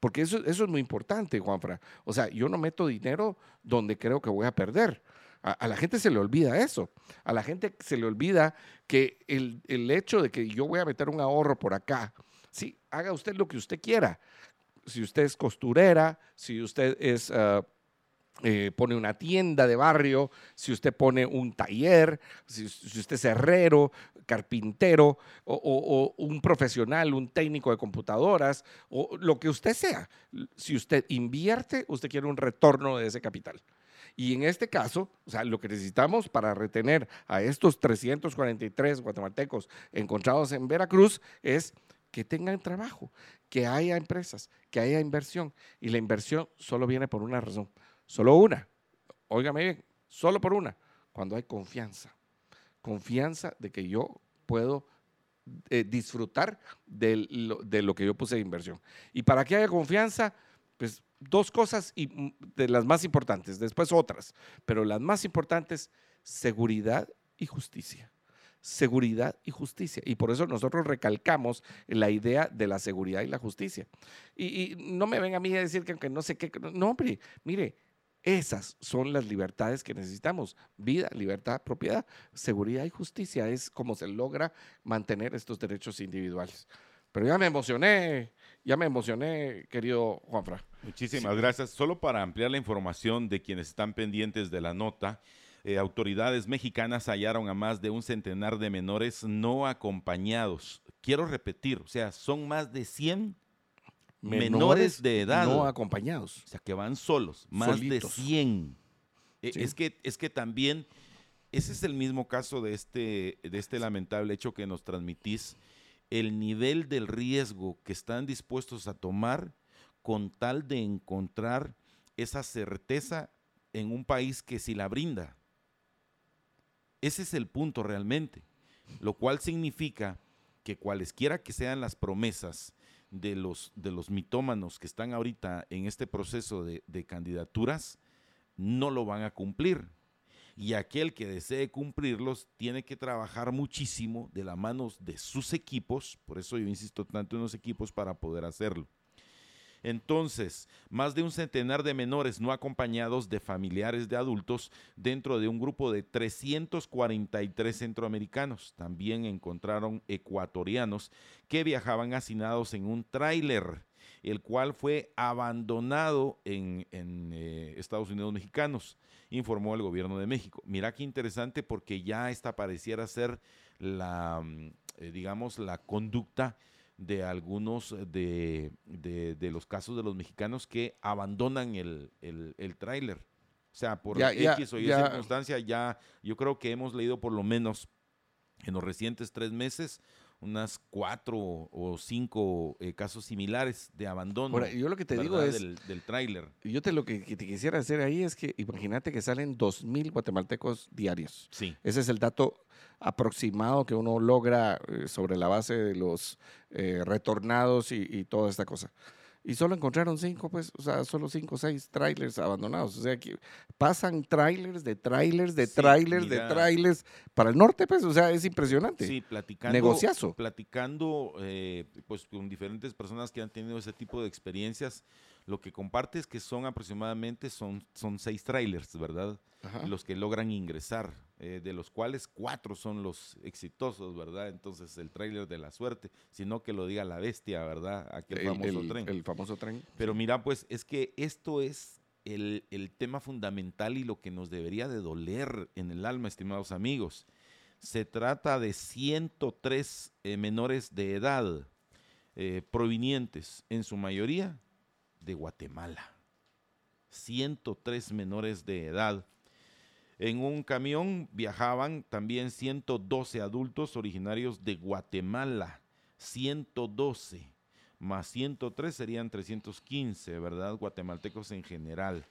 Porque eso, eso es muy importante, Juanfra. O sea, yo no meto dinero donde creo que voy a perder. A, la gente se le olvida eso. A la gente se le olvida que el, hecho de que yo voy a meter un ahorro por acá, sí, haga usted lo que usted quiera. Si usted es costurera, si usted es... Eh, pone una tienda de barrio, si usted pone un taller, si, usted es herrero, carpintero o, un profesional, un técnico de computadoras o lo que usted sea. Si usted invierte, usted quiere un retorno de ese capital. Y en este caso, o sea, lo que necesitamos para retener a estos 343 guatemaltecos encontrados en Veracruz es que tengan trabajo, que haya empresas, que haya inversión. Y la inversión solo viene por una razón, solo una. Óigame bien, solo por una, cuando hay confianza. Confianza de que yo puedo eh, disfrutar de lo, de lo que yo puse de inversión. Y para que haya confianza, pues dos cosas y mm, de las más importantes, después otras, pero las más importantes, seguridad y justicia. Seguridad y justicia. Y por eso nosotros recalcamos la idea de la seguridad y la justicia. Y, no me venga a mí a decir que aunque no sé qué, no, hombre, mire, esas son las libertades que necesitamos. Vida, libertad, propiedad, seguridad y justicia es como se logra mantener estos derechos individuales. Pero ya me emocioné, ya me emocioné, querido Juanfra. Muchísimas gracias. Solo para ampliar la información de quienes están pendientes de la nota, eh, autoridades mexicanas hallaron a más de un centenar de menores no acompañados. Quiero repetir, o sea, son más de 100 menores, de edad. No acompañados. O sea, que van solos, más de 100. E, es, que, es que también, ese es el mismo caso de este, de este lamentable hecho que nos transmitís el nivel del riesgo que están dispuestos a tomar con tal de encontrar esa certeza en un país que si la brinda. Ese es el punto realmente, lo cual significa que cualesquiera que sean las promesas de los, de los mitómanos que están ahorita en este proceso de, de candidaturas, no lo van a cumplir y aquel que desee cumplirlos tiene que trabajar muchísimo de la mano de sus equipos, por eso yo insisto tanto en los equipos para poder hacerlo. Entonces, más de un centenar de menores no acompañados de familiares de adultos dentro de un grupo de 343 centroamericanos. También encontraron ecuatorianos que viajaban hacinados en un tráiler, el cual fue abandonado en, eh, Estados Unidos mexicanos informó el gobierno de México. Mira qué interesante porque ya esta pareciera ser la, mm, eh, digamos, la conducta de algunos de, los casos de los mexicanos que abandonan el, el, tráiler. O sea, por X o Y circunstancia, ya yo creo que hemos leído por lo menos en los recientes tres meses unas cuatro o cinco eh, casos similares de abandono. Ahora, yo lo que te digo es... Del, del tráiler. Yo te lo que, que te quisiera hacer ahí es que imagínate que salen 2.000 guatemaltecos diarios. Sí. Ese es el dato aproximado que uno logra eh, sobre la base de los eh, retornados y, y toda esta cosa. Y solo encontraron cinco, pues, o sea, solo cinco o seis trailers abandonados. O sea, que pasan trailers de trailers de Sí, trailers de trailers para el norte, pues, o sea, es impresionante. Sí, platicando. Negociazo. Platicando eh, pues, con diferentes personas que han tenido ese tipo de experiencias, lo que comparte es que son aproximadamente son, son seis trailers, ¿verdad? Ajá. Los que logran ingresar, eh, de los cuales cuatro son los exitosos, ¿verdad? Entonces el trailer de la suerte, sino que lo diga la bestia, ¿verdad? Aquel el, famoso el- tren. el famoso tren. Pero mira, pues es que esto es el, el tema fundamental y lo que nos debería de doler en el alma, estimados amigos. Se trata de 103 eh, menores de edad eh, provenientes, en su mayoría, de Guatemala. 103 menores de edad. En un camión viajaban también 112 adultos originarios de Guatemala. 112 más 103 serían 315, ¿verdad? Guatemaltecos en general.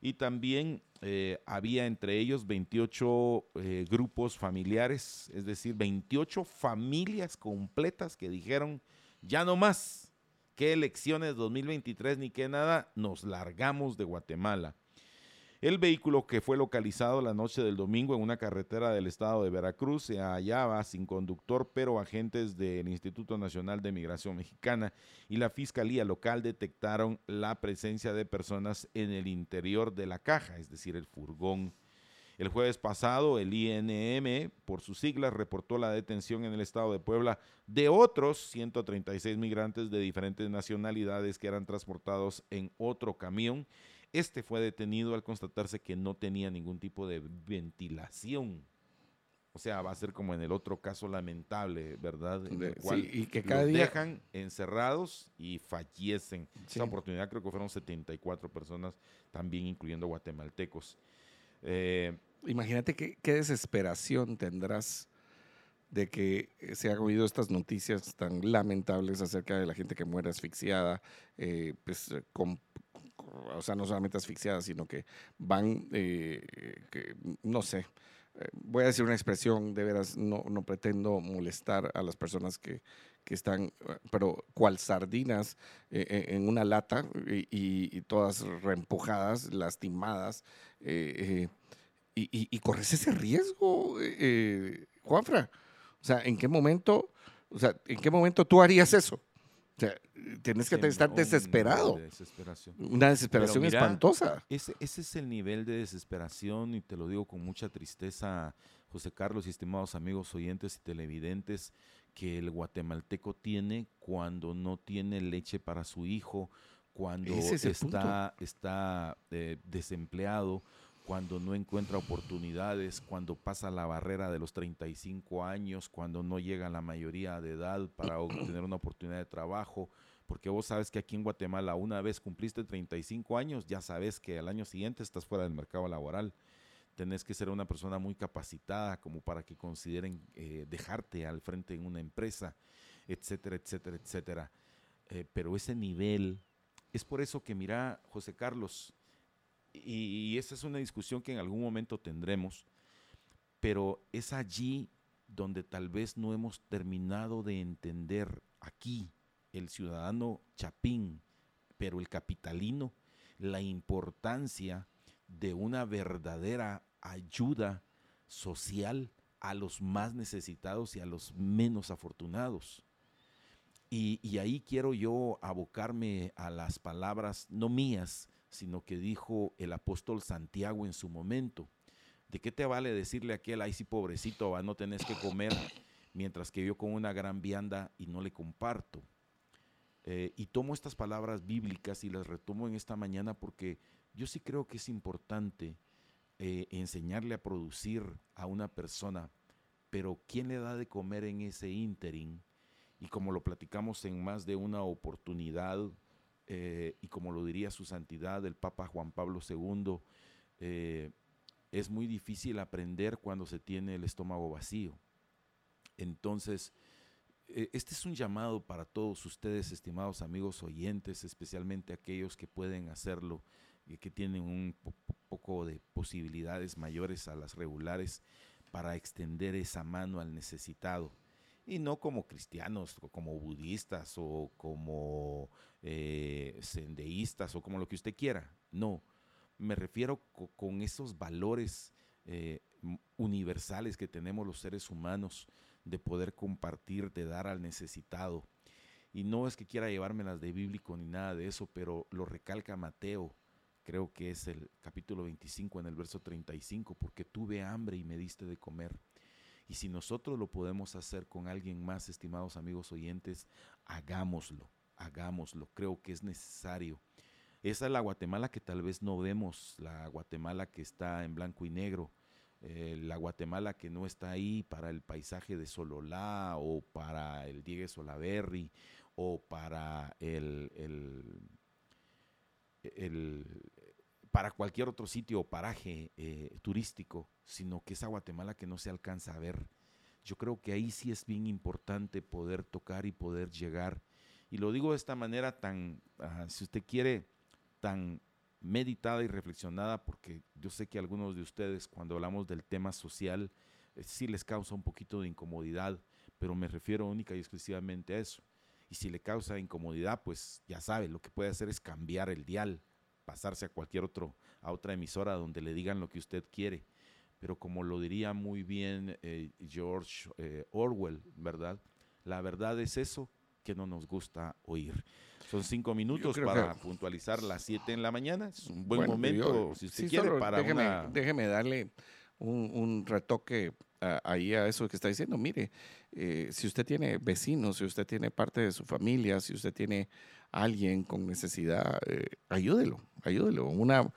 Y también eh, había entre ellos 28 eh, grupos familiares, es decir, 28 familias completas que dijeron, ya no más, qué elecciones 2023 ni qué nada, nos largamos de Guatemala. El vehículo que fue localizado la noche del domingo en una carretera del estado de Veracruz se hallaba sin conductor, pero agentes del Instituto Nacional de Migración Mexicana y la Fiscalía local detectaron la presencia de personas en el interior de la caja, es decir, el furgón. El jueves pasado, el INM, por sus siglas, reportó la detención en el estado de Puebla de otros 136 migrantes de diferentes nacionalidades que eran transportados en otro camión. Este fue detenido al constatarse que no tenía ningún tipo de ventilación. O sea, va a ser como en el otro caso lamentable, ¿verdad? En De- el cual sí, y que los cada día- dejan encerrados y fallecen. Sí. Esa oportunidad creo que fueron 74 personas, también incluyendo guatemaltecos. Eh, Imagínate qué, desesperación tendrás de que se han oído estas noticias tan lamentables acerca de la gente que muere asfixiada, eh, pues, o sea, no solamente asfixiada, sino que van, eh, no sé, voy a decir una expresión, de veras, no, no pretendo molestar a las personas que, que están, eh, pero cual sardinas eh, eh, en una lata y, todas reempujadas, lastimadas. eh, y, y- y corres ese riesgo, Juanfra. O sea, ¿en qué momento, o sea, en qué momento tú harías eso? O sea, tienes que estar desesperado. desesperación. Una desesperación mira, espantosa. Ese, ese es el nivel de desesperación y te lo digo con mucha tristeza, José Carlos y estimados amigos oyentes y televidentes, que el guatemalteco tiene cuando no tiene leche para su hijo, cuando es está eh, desempleado, cuando no encuentra oportunidades, cuando pasa la barrera de los 35 años, cuando no llega a la mayoría de edad para obtener una oportunidad de trabajo, porque vos sabes que aquí en Guatemala una vez cumpliste 35 años, ya sabes que al año siguiente estás fuera del mercado laboral. Tenés que ser una persona muy capacitada como para que consideren eh, dejarte al frente en una empresa, etcétera, etcétera, etcétera. Eh, pero ese nivel, es por eso que mira, José Carlos, y, y esa es una discusión que en algún momento tendremos, pero es allí donde tal vez no hemos terminado de entender aquí, el ciudadano chapín, pero el capitalino, la importancia de una verdadera ayuda social a los más necesitados y a los menos afortunados. Y, ahí quiero yo abocarme a las palabras, no mías, sino que dijo el apóstol Santiago en su momento. ¿De qué te vale decirle a aquel, ay sí pobrecito, no tenés que comer, mientras que yo con una gran vianda y no le comparto? Eh, y tomo estas palabras bíblicas y las retomo en esta mañana porque yo sí creo que es importante eh, enseñarle a producir a una persona, pero ¿quién le da de comer en ese ínterin? Y como lo platicamos en más de una oportunidad, eh, y como lo diría su santidad el Papa Juan Pablo II, eh, es muy difícil aprender cuando se tiene el estómago vacío. Entonces, eh, este es un llamado para todos ustedes, estimados amigos oyentes, especialmente aquellos que pueden hacerlo y que tienen un poco de posibilidades mayores a las regulares para extender esa mano al necesitado. Y no como cristianos, como budistas, o como eh, sendeístas, o como lo que usted quiera. No, me refiero con esos valores eh, universales que tenemos los seres humanos de poder compartir, de dar al necesitado. Y no es que quiera llevármelas de bíblico ni nada de eso, pero lo recalca Mateo, creo que es el capítulo 25 en el verso 35, porque tuve hambre y me diste de comer. Y si nosotros lo podemos hacer con alguien más, estimados amigos oyentes, hagámoslo, hagámoslo. Creo que es necesario. Esa es la Guatemala que tal vez no vemos, la Guatemala que está en blanco y negro, eh, la Guatemala que no está ahí para el paisaje de Sololá o para el Diego Solaberry o para el, el, para cualquier otro sitio o paraje eh, turístico, sino que esa Guatemala que no se alcanza a ver. Yo creo que ahí sí es bien importante poder tocar y poder llegar. Y lo digo de esta manera tan, si usted quiere, tan meditada y reflexionada, porque yo sé que algunos de ustedes cuando hablamos del tema social eh, sí les causa un poquito de incomodidad, pero me refiero única y exclusivamente a eso. Y si le causa incomodidad, pues ya sabe, lo que puede hacer es cambiar el dial, pasarse a cualquier otro, a otra emisora donde le digan lo que usted quiere. Pero como lo diría muy bien eh, George eh, Orwell, ¿verdad? La verdad es eso que no nos gusta oír. Son cinco minutos para puntualizar las siete en la mañana. Es un buen momento, si usted quiere, para déjeme, déjeme darle un, retoque ahí a eso que está diciendo. Mire, eh, si usted tiene vecinos, si usted tiene parte de su familia, si usted tiene alguien con necesidad, eh, ayúdelo, ayúdelo. Una,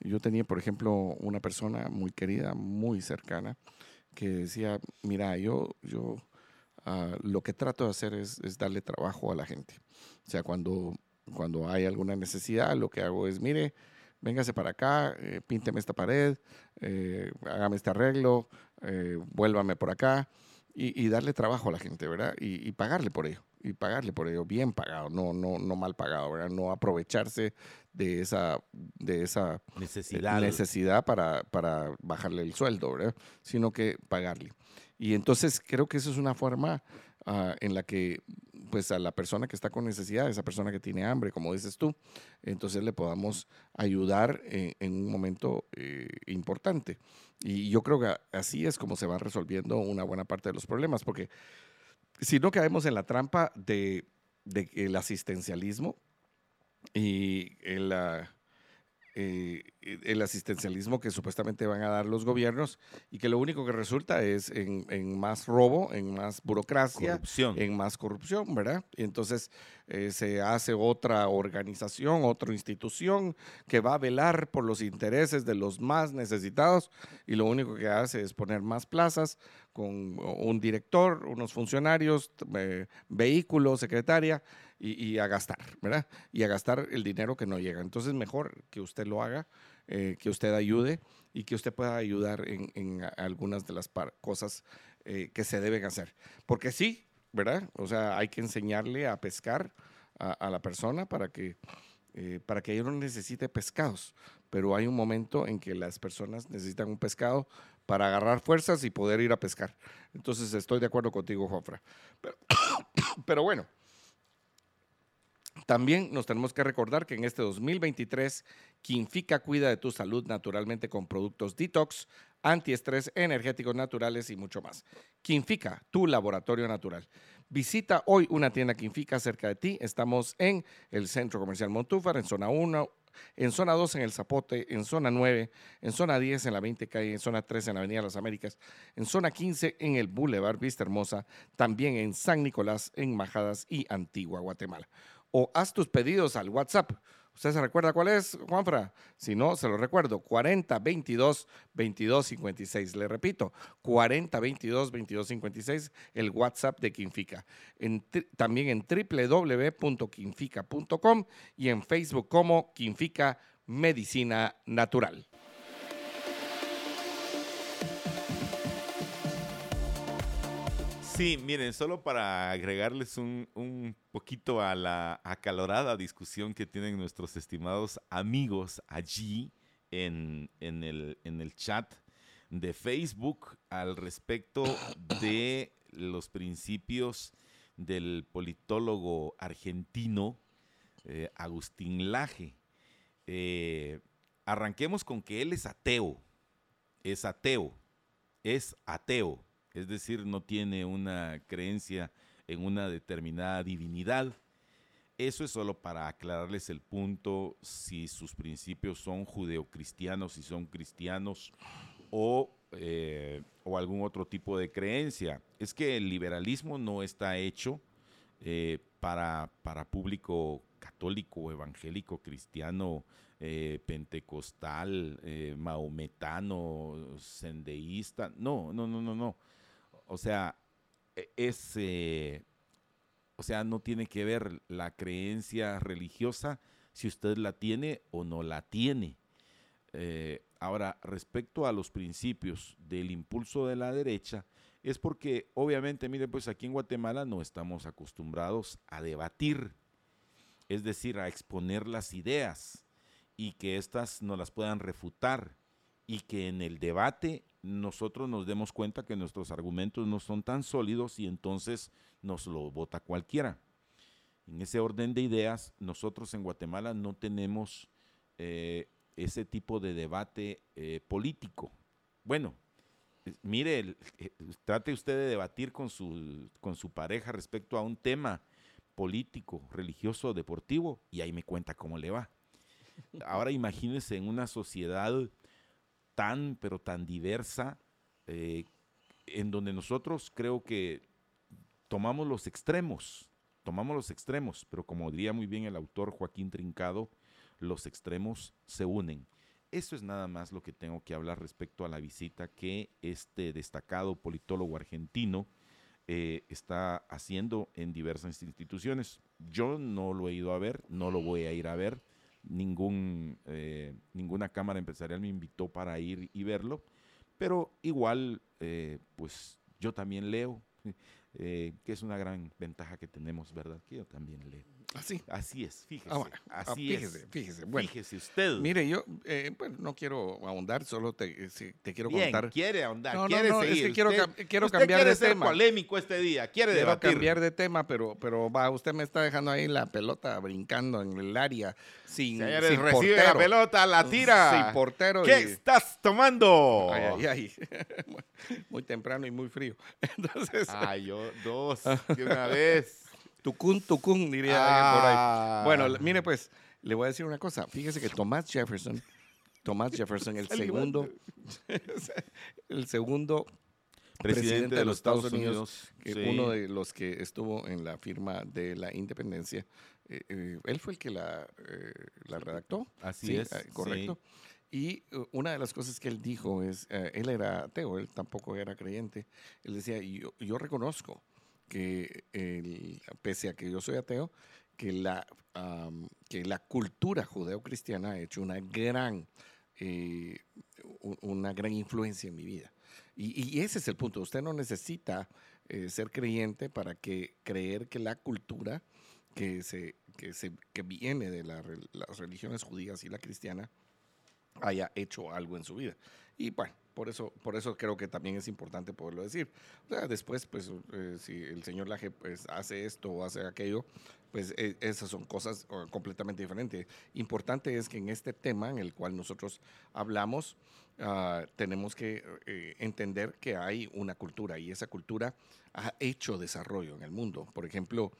yo tenía, por ejemplo, una persona muy querida, muy cercana, que decía, mira, yo, yo Ah, lo que trato de hacer es, darle trabajo a la gente. O sea, cuando, cuando hay alguna necesidad, lo que hago es, mire, véngase para acá, eh, pínteme esta pared, eh, hágame este arreglo, eh, vuélvame por acá y, darle trabajo a la gente, ¿verdad? Y, pagarle por ello, y pagarle por ello, bien pagado, no, no, no mal pagado, ¿verdad? No aprovecharse de esa, de esa necesidad, necesidad para, para bajarle el sueldo, ¿verdad? Sino que pagarle. Y entonces creo que eso es una forma ah, en la que pues a la persona que está con necesidad, esa persona que tiene hambre, como dices tú, entonces le podamos ayudar en, un momento eh, importante. Y yo creo que así es como se va resolviendo una buena parte de los problemas, porque si no caemos en la trampa de, el asistencialismo y el, eh, el asistencialismo que supuestamente van a dar los gobiernos y que lo único que resulta es en, más robo, en más burocracia, en más corrupción, ¿verdad? Y entonces eh, se hace otra organización, otra institución que va a velar por los intereses de los más necesitados y lo único que hace es poner más plazas con un director, unos funcionarios, eh, vehículos, secretaria y, a gastar, ¿verdad? Y a gastar el dinero que no llega. Entonces, mejor que usted lo haga, eh, que usted ayude y que usted pueda ayudar en, algunas de las cosas eh, que se deben hacer. Porque sí, ¿verdad? O sea, hay que enseñarle a pescar a, la persona para que, eh, para que ella no necesite pescados. Pero hay un momento en que las personas necesitan un pescado para agarrar fuerzas y poder ir a pescar. Entonces, estoy de acuerdo contigo, Jofra. pero bueno. También nos tenemos que recordar que en este 2023, Quinfica cuida de tu salud naturalmente con productos detox, antiestrés, energéticos naturales y mucho más. Quinfica, tu laboratorio natural. Visita hoy una tienda Quinfica cerca de ti. Estamos en el Centro Comercial Montúfar, en zona 1, en zona 2 en el Zapote, en zona 9, en zona 10 en la 20 calle, en zona 13 en la Avenida las Américas, en zona 15 en el Boulevard Vista Hermosa, también en San Nicolás, en Majadas y Antigua, Guatemala o haz tus pedidos al WhatsApp. ¿Usted se recuerda cuál es, Juanfra? Si no, se lo recuerdo, 40 22 22 56. Le repito, 40 22 22 56, el WhatsApp de Quinfica. también en www.quinfica.com y en Facebook como Quinfica Medicina Natural. Sí, miren, solo para agregarles un, un, poquito a la acalorada discusión que tienen nuestros estimados amigos allí en, en, el, en el chat de Facebook al respecto de los principios del politólogo argentino eh, Agustín Laje. Eh, arranquemos con que él es ateo, es ateo, es ateo es decir, no tiene una creencia en una determinada divinidad. Eso es solo para aclararles el punto si sus principios son judeocristianos, si son cristianos o, eh, o algún otro tipo de creencia. Es que el liberalismo no está hecho eh, para, para público católico, evangélico, cristiano, eh, pentecostal, maometano, sendeísta. No, no, no, no, no. O sea, e, es, eh, o sea, no tiene que ver la creencia religiosa si usted la tiene o no la tiene. Eh, ahora, respecto a los principios del impulso de la derecha, es porque obviamente, mire, pues aquí en Guatemala no estamos acostumbrados a debatir, es decir, a exponer las ideas y que éstas no las puedan refutar y que en el debate nosotros nos demos cuenta que nuestros argumentos no son tan sólidos y entonces nos lo vota cualquiera. En ese orden de ideas, nosotros en Guatemala no tenemos eh, ese tipo de debate eh, político. Bueno, mire, eh, trate usted de debatir con su, con su pareja respecto a un tema político, religioso, deportivo, y ahí me cuenta cómo le va. Ahora imagínese en una sociedad tan, pero tan diversa, eh, en donde nosotros creo que tomamos los extremos, tomamos los extremos, pero como diría muy bien el autor Joaquín Trincado, los extremos se unen. Eso es nada más lo que tengo que hablar respecto a la visita que este destacado politólogo argentino eh, está haciendo en diversas instituciones. Yo no lo he ido a ver, no lo voy a ir a ver ningún, eh, ninguna cámara empresarial me invitó para ir y verlo, pero igual, eh, pues yo también leo, eh, que es una gran ventaja que tenemos, ¿verdad? Que yo también leo. Así. Así es, fíjese. Ah, bueno. Así Ah, fíjese, es. fíjese. Bueno, Fíjese usted. mire, yo eh, bueno, no quiero ahondar, solo te, sí, te quiero Bien, contar. quiere ahondar, No, no, quiere no, es seguir. que quiero Usted- quiero usted cambiar quiere de ser tema. polémico este día, quiere Quiero debatir. cambiar de tema, pero, pero va, usted me está dejando ahí la pelota brincando en el área sin, Señores, sin recibe portero. la pelota, la tira. Sin portero. ¿Qué y- estás tomando? Ay, ay, ay. muy temprano y muy frío. Entonces, Ay, yo dos de una vez. Tucún, tucún, diría alguien por ahí. Ah. Bueno, mire pues, le voy a decir una cosa. Fíjese que Thomas Jefferson, Thomas Jefferson, el segundo, el segundo presidente de los Estados Unidos, sí. uno de los que estuvo en la firma de la independencia, eh, eh, él fue el que la, eh, la redactó. Así Sí, es. eh, correcto. Y uh, una de las cosas que él dijo es, él era ateo, él tampoco era creyente. Él decía, yo, yo reconozco que pese a que yo soy ateo, que la, am, que la cultura judeocristiana ha hecho una gran, eh, una gran influencia en mi vida. Y, ese es el punto. Usted no necesita eh, ser creyente para que creer que la cultura que, se, que, se, que viene de las religiones judías y la cristiana haya hecho algo en su vida. Y bueno, por eso, por eso creo que también es importante poderlo decir. Después, pues, eh, si el señor Laje pues, hace esto o hace aquello, pues eh, esas son cosas completamente diferentes. Importante es que en este tema en el cual nosotros hablamos, ah, tenemos que eh, entender que hay una cultura y esa cultura ha hecho desarrollo en el mundo. Por ejemplo,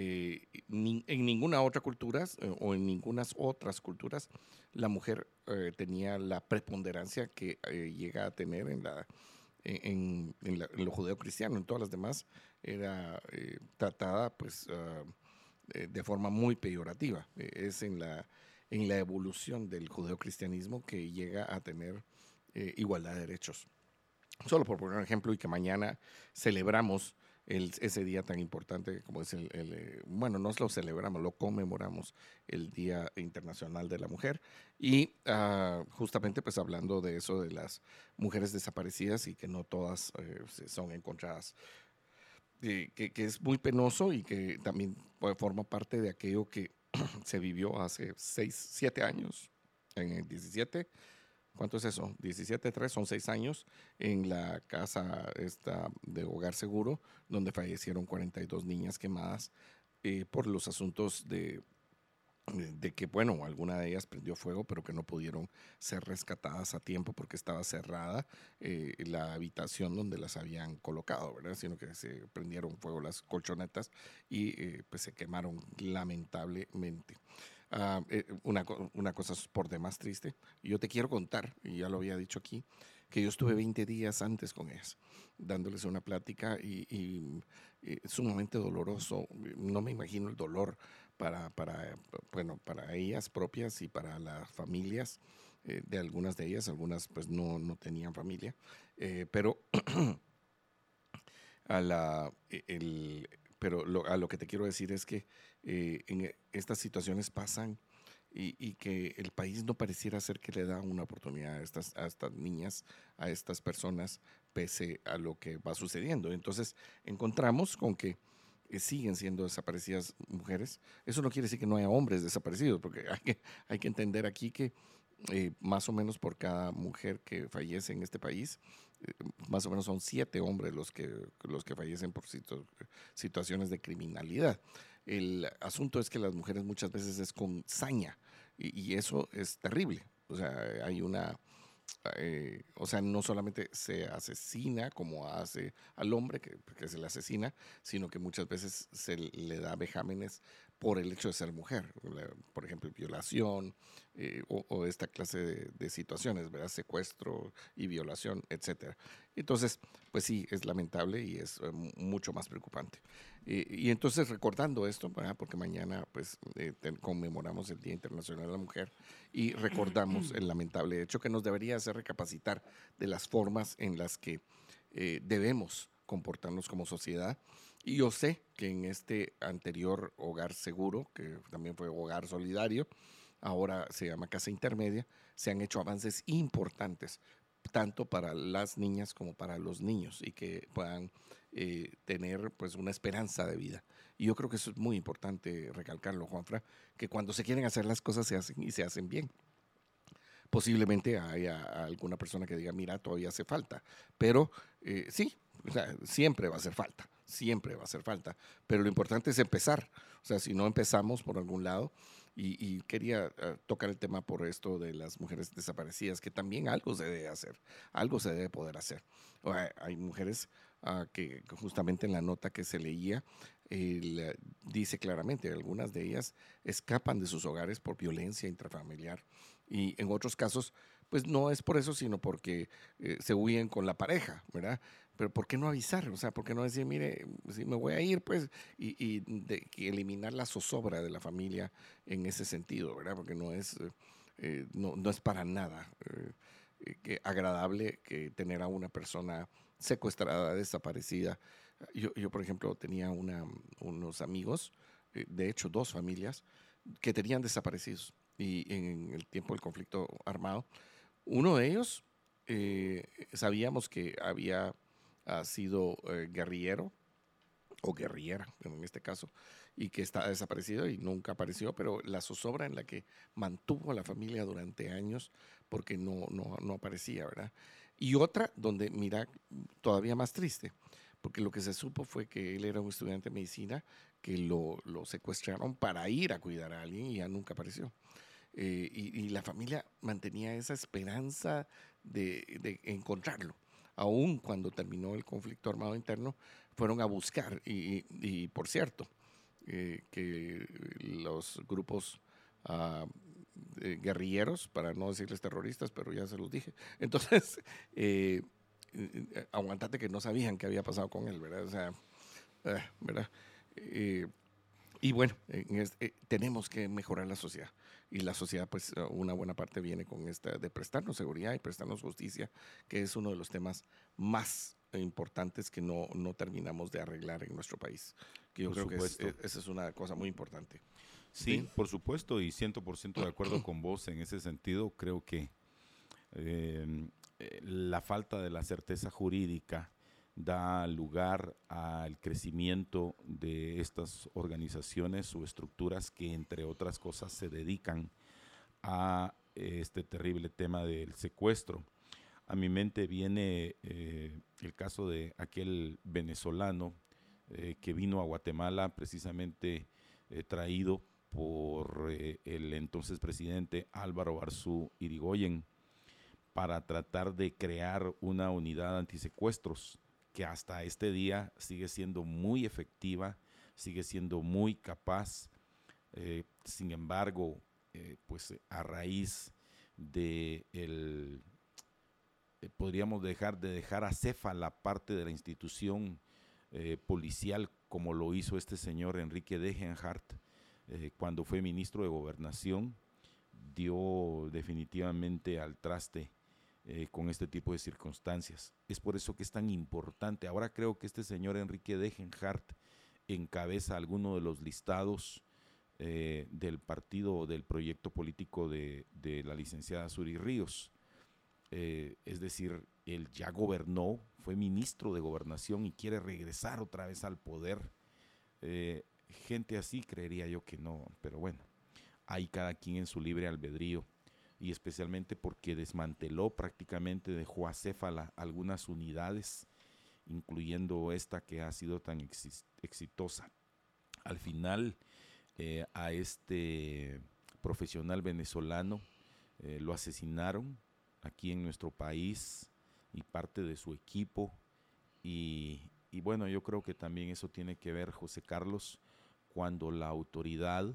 eh, en ninguna otra cultura eh, o en ninguna otras culturas la mujer eh, tenía la preponderancia que eh, llega a tener en, la, en, en lo judeo-cristiano. En todas las demás era eh, tratada pues ah, de forma muy peyorativa. Eh, es en la, en la evolución del judeocristianismo que llega a tener igualdad de derechos. Solo por poner un ejemplo y que mañana celebramos el- ese día tan importante como es el, el, eh, bueno, no lo celebramos, lo conmemoramos, el Día Internacional de la Mujer. Y ah, justamente pues hablando de eso, de las mujeres desaparecidas y que no todas eh, son encontradas que, que, es muy penoso y que también forma parte de aquello que se vivió hace 6, 7 años, en el 17. ¿Cuánto es eso? 17, 3, son 6 años en la casa esta de Hogar Seguro, donde fallecieron 42 niñas quemadas eh, por los asuntos de de que, bueno, alguna de ellas prendió fuego, pero que no pudieron ser rescatadas a tiempo porque estaba cerrada eh, la habitación donde las habían colocado, ¿verdad? Sino que se prendieron fuego las colchonetas y eh, pues se quemaron lamentablemente. Eh, una, una, cosa por demás triste. Yo te quiero contar, y ya lo había dicho aquí, que yo estuve 20 días antes con ellas, dándoles una plática y, y, y sumamente doloroso. No me imagino el dolor para, para, bueno, para ellas propias y para las familias eh, de algunas de ellas. Algunas pues no, no tenían familia, eh, pero, a la, e, el, pero lo, a lo que te quiero decir es que eh, en estas situaciones pasan y, y, que el país no pareciera ser que le da una oportunidad a estas, a estas niñas, a estas personas, pese a lo que va sucediendo. Entonces encontramos con que siguen siendo desaparecidas mujeres. Eso no quiere decir que no haya hombres desaparecidos, porque hay que, hay que entender aquí que eh, más o menos por cada mujer que fallece en este país, eh, más o menos son siete hombres los que, los que fallecen por situaciones de criminalidad. El asunto es que las mujeres muchas veces es con saña y, eso es terrible. O sea, hay una eh, o sea, no solamente se asesina como hace al hombre que, se le asesina, sino que muchas veces se le da vejámenes por el hecho de ser mujer, por ejemplo, violación eh, o, esta clase de, situaciones, ¿verdad? Secuestro y violación, etcétera. Entonces, pues sí, es lamentable y es eh, mucho más preocupante. y entonces, recordando esto, porque mañana pues eh, conmemoramos el Día Internacional de la Mujer y recordamos el lamentable hecho que nos debería hacer recapacitar de las formas en las que debemos comportarnos como sociedad y yo sé que en este anterior hogar seguro, que también fue hogar solidario, ahora se llama casa intermedia, se han hecho avances importantes, tanto para las niñas como para los niños, y que puedan eh, tener pues una esperanza de vida. Y yo creo que eso es muy importante recalcarlo, Juanfra, que cuando se quieren hacer las cosas se hacen y se hacen bien posiblemente haya alguna persona que diga, mira, todavía hace falta. Pero eh, sí, siempre va a hacer falta siempre va a hacer falta, pero lo importante es empezar. O sea, si no empezamos por algún lado, y, quería eh, tocar el tema por esto de las mujeres desaparecidas, que también algo se debe hacer, algo se debe poder hacer. hay, mujeres ah, que justamente en la nota que se leía, dice claramente, algunas de ellas escapan de sus hogares por violencia intrafamiliar y en otros casos pues no es por eso, sino porque eh, se huyen con la pareja, ¿verdad? Pero ¿por qué no avisar? O sea, ¿por qué no decir, mire, si me voy a ir, pues, y, eliminar la zozobra de la familia en ese sentido, ¿verdad? Porque no es, eh, eh, no, es para nada agradable que tener a una persona secuestrada, desaparecida. Yo, yo por ejemplo, tenía una, unos amigos, de hecho, dos familias, que tenían desaparecidos y en el tiempo del conflicto armado uno de ellos, eh, sabíamos que había ah, sido eh, guerrillero o guerrillera en este caso, y que está desaparecido y nunca apareció, pero la zozobra en la que mantuvo a la familia durante años porque no, no, aparecía, ¿verdad? Y otra donde, mira, todavía más triste, porque lo que se supo fue que él era un estudiante de medicina que lo, lo secuestraron para ir a cuidar a alguien y ya nunca apareció. Eh, y, la familia mantenía esa esperanza de, encontrarlo. Aún cuando terminó el conflicto armado interno, fueron a buscar. Y, por cierto, eh, que los grupos ah, guerrilleros, para no decirles terroristas, pero ya se los dije, entonces, eh, aguantate que no sabían qué había pasado con él, ¿verdad? O sea, ¿verdad? y bueno, tenemos que mejorar la sociedad y la sociedad, pues eh, una buena parte viene con esta de prestarnos seguridad y prestarnos justicia, que es uno de los temas más importantes que no, no terminamos de arreglar en nuestro país. Que yo creo que e, esa es una cosa muy importante. Sí, por supuesto, y 100% de acuerdo con vos en ese sentido. Creo que em, eh, la falta de la certeza jurídica da lugar al crecimiento de estas organizaciones o estructuras que, entre otras cosas, se dedican a este terrible tema del secuestro. A mi mente viene eh, el caso de aquel venezolano eh, que vino a Guatemala precisamente eh, traído por el entonces presidente Álvaro Barzú Irigoyen para tratar de crear una unidad antisecuestros que hasta este día sigue siendo muy efectiva, sigue siendo muy capaz. sin embargo, pues a raíz de el eh, podríamos dejar de dejar a Cefa la parte de la institución eh, policial como lo hizo este señor Enrique Degenhardt eh, cuando fue ministro de gobernación dio definitivamente al traste con este tipo de circunstancias. Es por eso que es tan importante. Ahora creo que este señor Enrique Degenhardt encabeza alguno de los listados del partido del proyecto político de, la licenciada Suri Ríos. Eh, es decir, él ya gobernó, fue ministro de gobernación y quiere regresar otra vez al poder. Eh, gente así creería yo que no, pero bueno, hay cada quien en su libre albedrío y especialmente porque desmanteló prácticamente, dejó acéfala algunas unidades, incluyendo esta que ha sido tan exitosa. Al final, eh, a este profesional venezolano lo asesinaron, aquí en nuestro país y parte de su equipo. Y, bueno, yo creo que también eso tiene que ver, José Carlos, cuando la autoridad,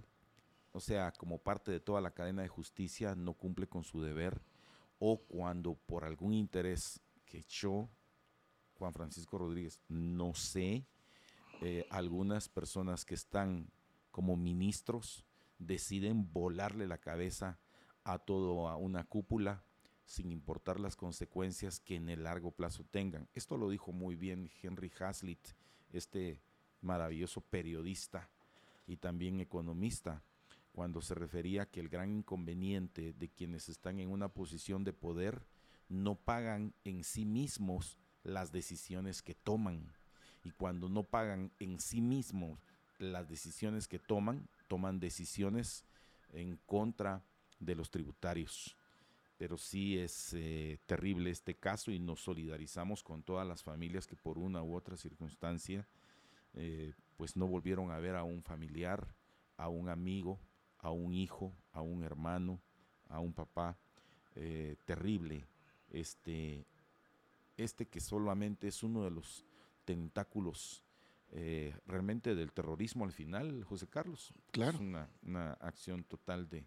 o sea, como parte de toda la cadena de justicia, no cumple con su deber o cuando por algún interés que echó Juan Francisco Rodríguez, no sé, eh, algunas personas que están como ministros deciden volarle la cabeza a toda una cúpula sin importar las consecuencias que en el largo plazo tengan. Esto lo dijo muy bien Henry Hazlitt, este maravilloso periodista y también economista, cuando se refería que el gran inconveniente de quienes están en una posición de poder no pagan en sí mismos las decisiones que toman. Y cuando no pagan en sí mismos las decisiones que toman, toman decisiones en contra de los tributarios pero sí es eh, terrible este caso y nos solidarizamos con todas las familias que por una u otra circunstancia eh, pues no volvieron a ver a un familiar, a un amigo, a un hijo, a un hermano, a un papá. Eh, terrible este, este que solamente es uno de los tentáculos realmente del terrorismo al final, José Carlos. Claro. Es una, acción total de,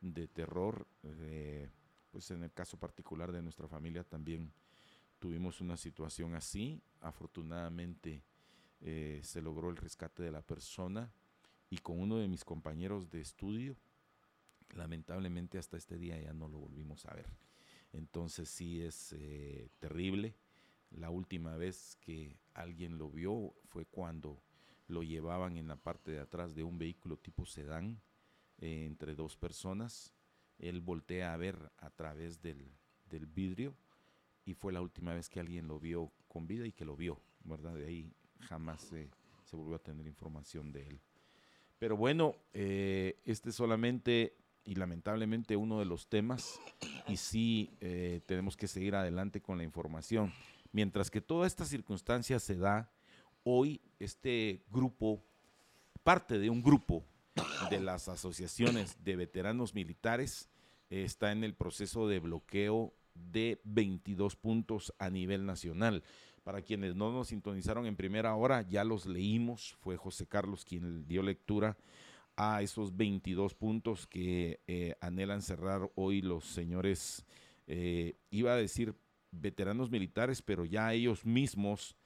de terror pues en el caso particular de nuestra familia también tuvimos una situación así. Afortunadamente eh, se logró el rescate de la persona y con uno de mis compañeros de estudio, lamentablemente hasta este día ya no lo volvimos a ver. Entonces sí es eh, terrible. La última vez que alguien lo vio fue cuando lo llevaban en la parte de atrás de un vehículo tipo sedán eh, entre dos personas él voltea a ver a través del, vidrio y fue la última vez que alguien lo vio con vida y que lo vio, ¿verdad? De ahí jamás se, volvió a tener información de él. Pero bueno, eh, este es solamente y lamentablemente uno de los temas y sí eh, tenemos que seguir adelante con la información. Mientras que toda esta circunstancia se da, hoy este grupo, parte de un grupo de las asociaciones de veteranos militares está en el proceso de bloqueo de 22 puntos a nivel nacional. Para quienes no nos sintonizaron en primera hora, ya los leímos, fue José Carlos quien dio lectura a esos 22 puntos que eh, anhelan cerrar hoy los señores, eh, iba a decir veteranos militares, pero ya ellos mismos,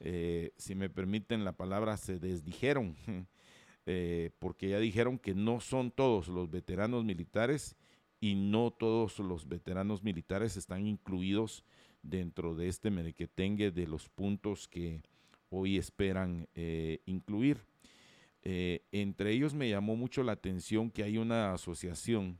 eh, si me permiten la palabra, se desdijeron porque ya dijeron que no son todos los veteranos militares y no todos los veteranos militares están incluidos dentro de este merequetengue de los puntos que hoy esperan eh, incluir. Eh, entre ellos me llamó mucho la atención que hay una asociación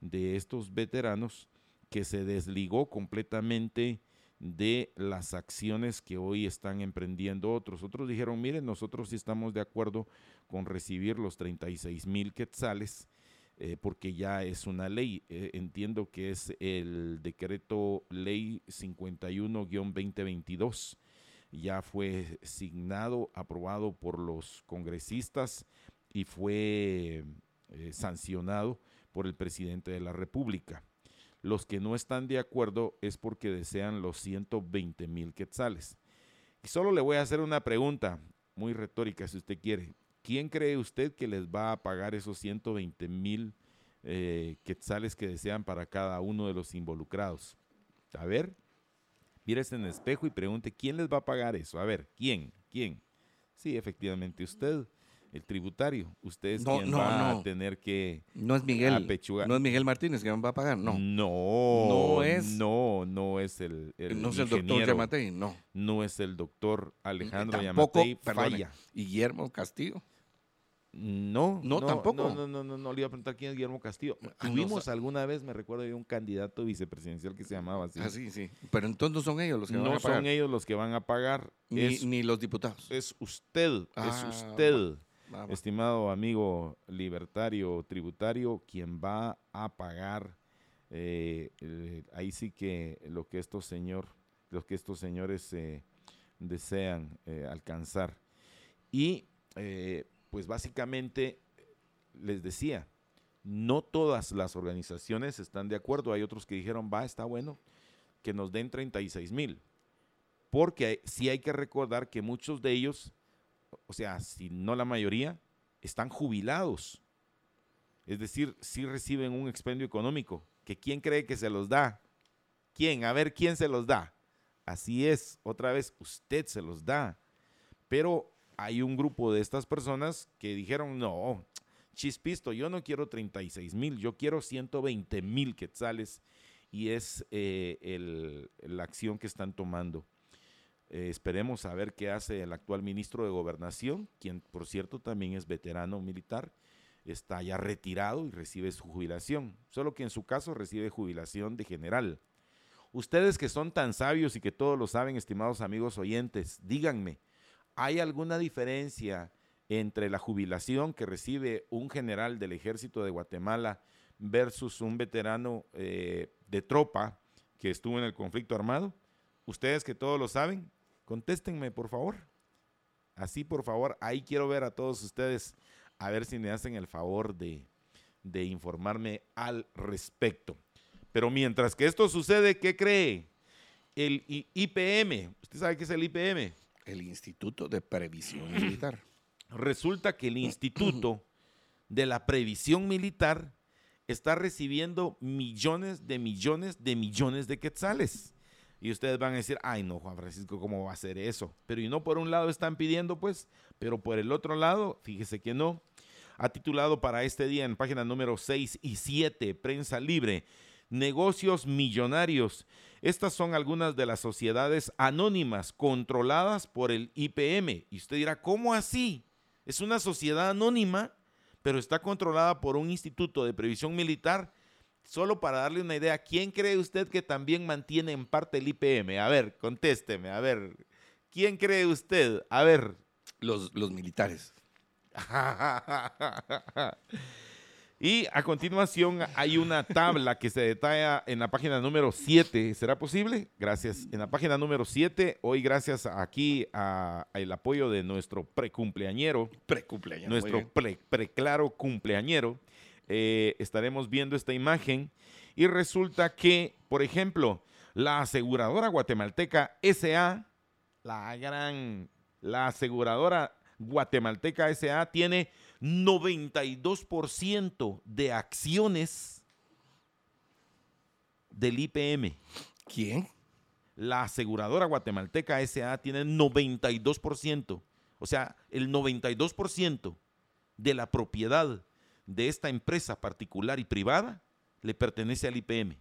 de estos veteranos que se desligó completamente de las acciones que hoy están emprendiendo otros. Otros dijeron, miren, nosotros sí estamos de acuerdo con recibir los 36 mil quetzales eh, porque ya es una ley. Eh, entiendo que es el decreto ley 51-2022. Ya fue signado, aprobado por los congresistas y fue eh, sancionado por el presidente de la República. Los que no están de acuerdo es porque desean los 120 mil quetzales. Y solo le voy a hacer una pregunta, muy retórica si usted quiere. ¿Quién cree usted que les va a pagar esos 120 mil eh, quetzales que desean para cada uno de los involucrados? A ver, mírese en el espejo y pregunte, ¿quién les va a pagar eso? A ver, ¿quién? ¿Quién? Sí, efectivamente usted el tributario. Usted es quien va a tener que no es Miguel, No es Miguel Martínez quien va a pagar, no. No, no es. No, no es el, No es el doctor Yamatei, no. No es el doctor Alejandro Yamatei Falla. ¿Y Guillermo Castillo? No, no, tampoco. No, no, no, no, le iba a preguntar quién es Guillermo Castillo. Ah, Tuvimos alguna vez, me recuerdo, de un candidato vicepresidencial que se llamaba así. Ah, sí, sí. Pero entonces no son ellos los que van a pagar. No son ellos los que van a pagar. Ni, ni los diputados. Es usted, es ah, usted. Estimado amigo libertario tributario, quien va a pagar eh, eh, ahí sí que lo que estos señor, lo que estos señores eh, desean alcanzar. Y pues básicamente les decía, no todas las organizaciones están de acuerdo. Hay otros que dijeron, va, está bueno, que nos den 36 mil. Porque sí hay que recordar que muchos de ellos o sea, si no la mayoría, están jubilados. Es decir, si reciben un expendio económico. ¿Que ¿Quién cree que se los da? ¿Quién? A ver, ¿quién se los da? Así es, otra vez, usted se los da. Pero hay un grupo de estas personas que dijeron, no, chispisto, yo no quiero 36 mil, yo quiero 120 mil quetzales. Y es eh, la acción que están tomando. Eh, esperemos a ver qué hace el actual ministro de Gobernación, quien por cierto también es veterano militar, está ya retirado y recibe su jubilación, solo que en su caso recibe jubilación de general. Ustedes que son tan sabios y que todos lo saben, estimados amigos oyentes, díganme, ¿hay alguna diferencia entre la jubilación que recibe un general del ejército de Guatemala versus un veterano eh, de tropa que estuvo en el conflicto armado? Ustedes que todos lo saben, Contéstenme, por favor. Así, por favor, ahí quiero ver a todos ustedes a ver si me hacen el favor de, de informarme al respecto. Pero mientras que esto sucede, ¿qué cree? El IPM, ¿usted sabe qué es el IPM? El Instituto de Previsión Militar. Resulta que el Instituto de la Previsión Militar está recibiendo millones de millones de millones de quetzales. Y ustedes van a decir, ay no, Juan Francisco, ¿cómo va a ser eso? Pero y no por un lado están pidiendo, pues, pero por el otro lado, fíjese que no. Ha titulado para este día en página número 6 y 7, Prensa Libre, Negocios Millonarios. Estas son algunas de las sociedades anónimas controladas por el IPM. Y usted dirá, ¿cómo así? Es una sociedad anónima, pero está controlada por un instituto de previsión militar Solo para darle una idea, ¿quién cree usted que también mantiene en parte el IPM? A ver, contésteme, a ver. ¿Quién cree usted? A ver. Los, los militares. y a continuación hay una tabla que se detalla en la página número 7. ¿Será posible? Gracias. En la página número 7, hoy gracias aquí al apoyo de nuestro precumpleañero. Precumpleañero. Nuestro preclaro cumpleañero eh, estaremos viendo esta imagen y resulta que, por ejemplo, la aseguradora guatemalteca SA, la gran, la aseguradora guatemalteca SA tiene 92% de acciones del IPM. ¿Quién? La aseguradora guatemalteca SA tiene 92%, o sea, el 92% de la propiedad de esta empresa particular y privada le pertenece al IPM.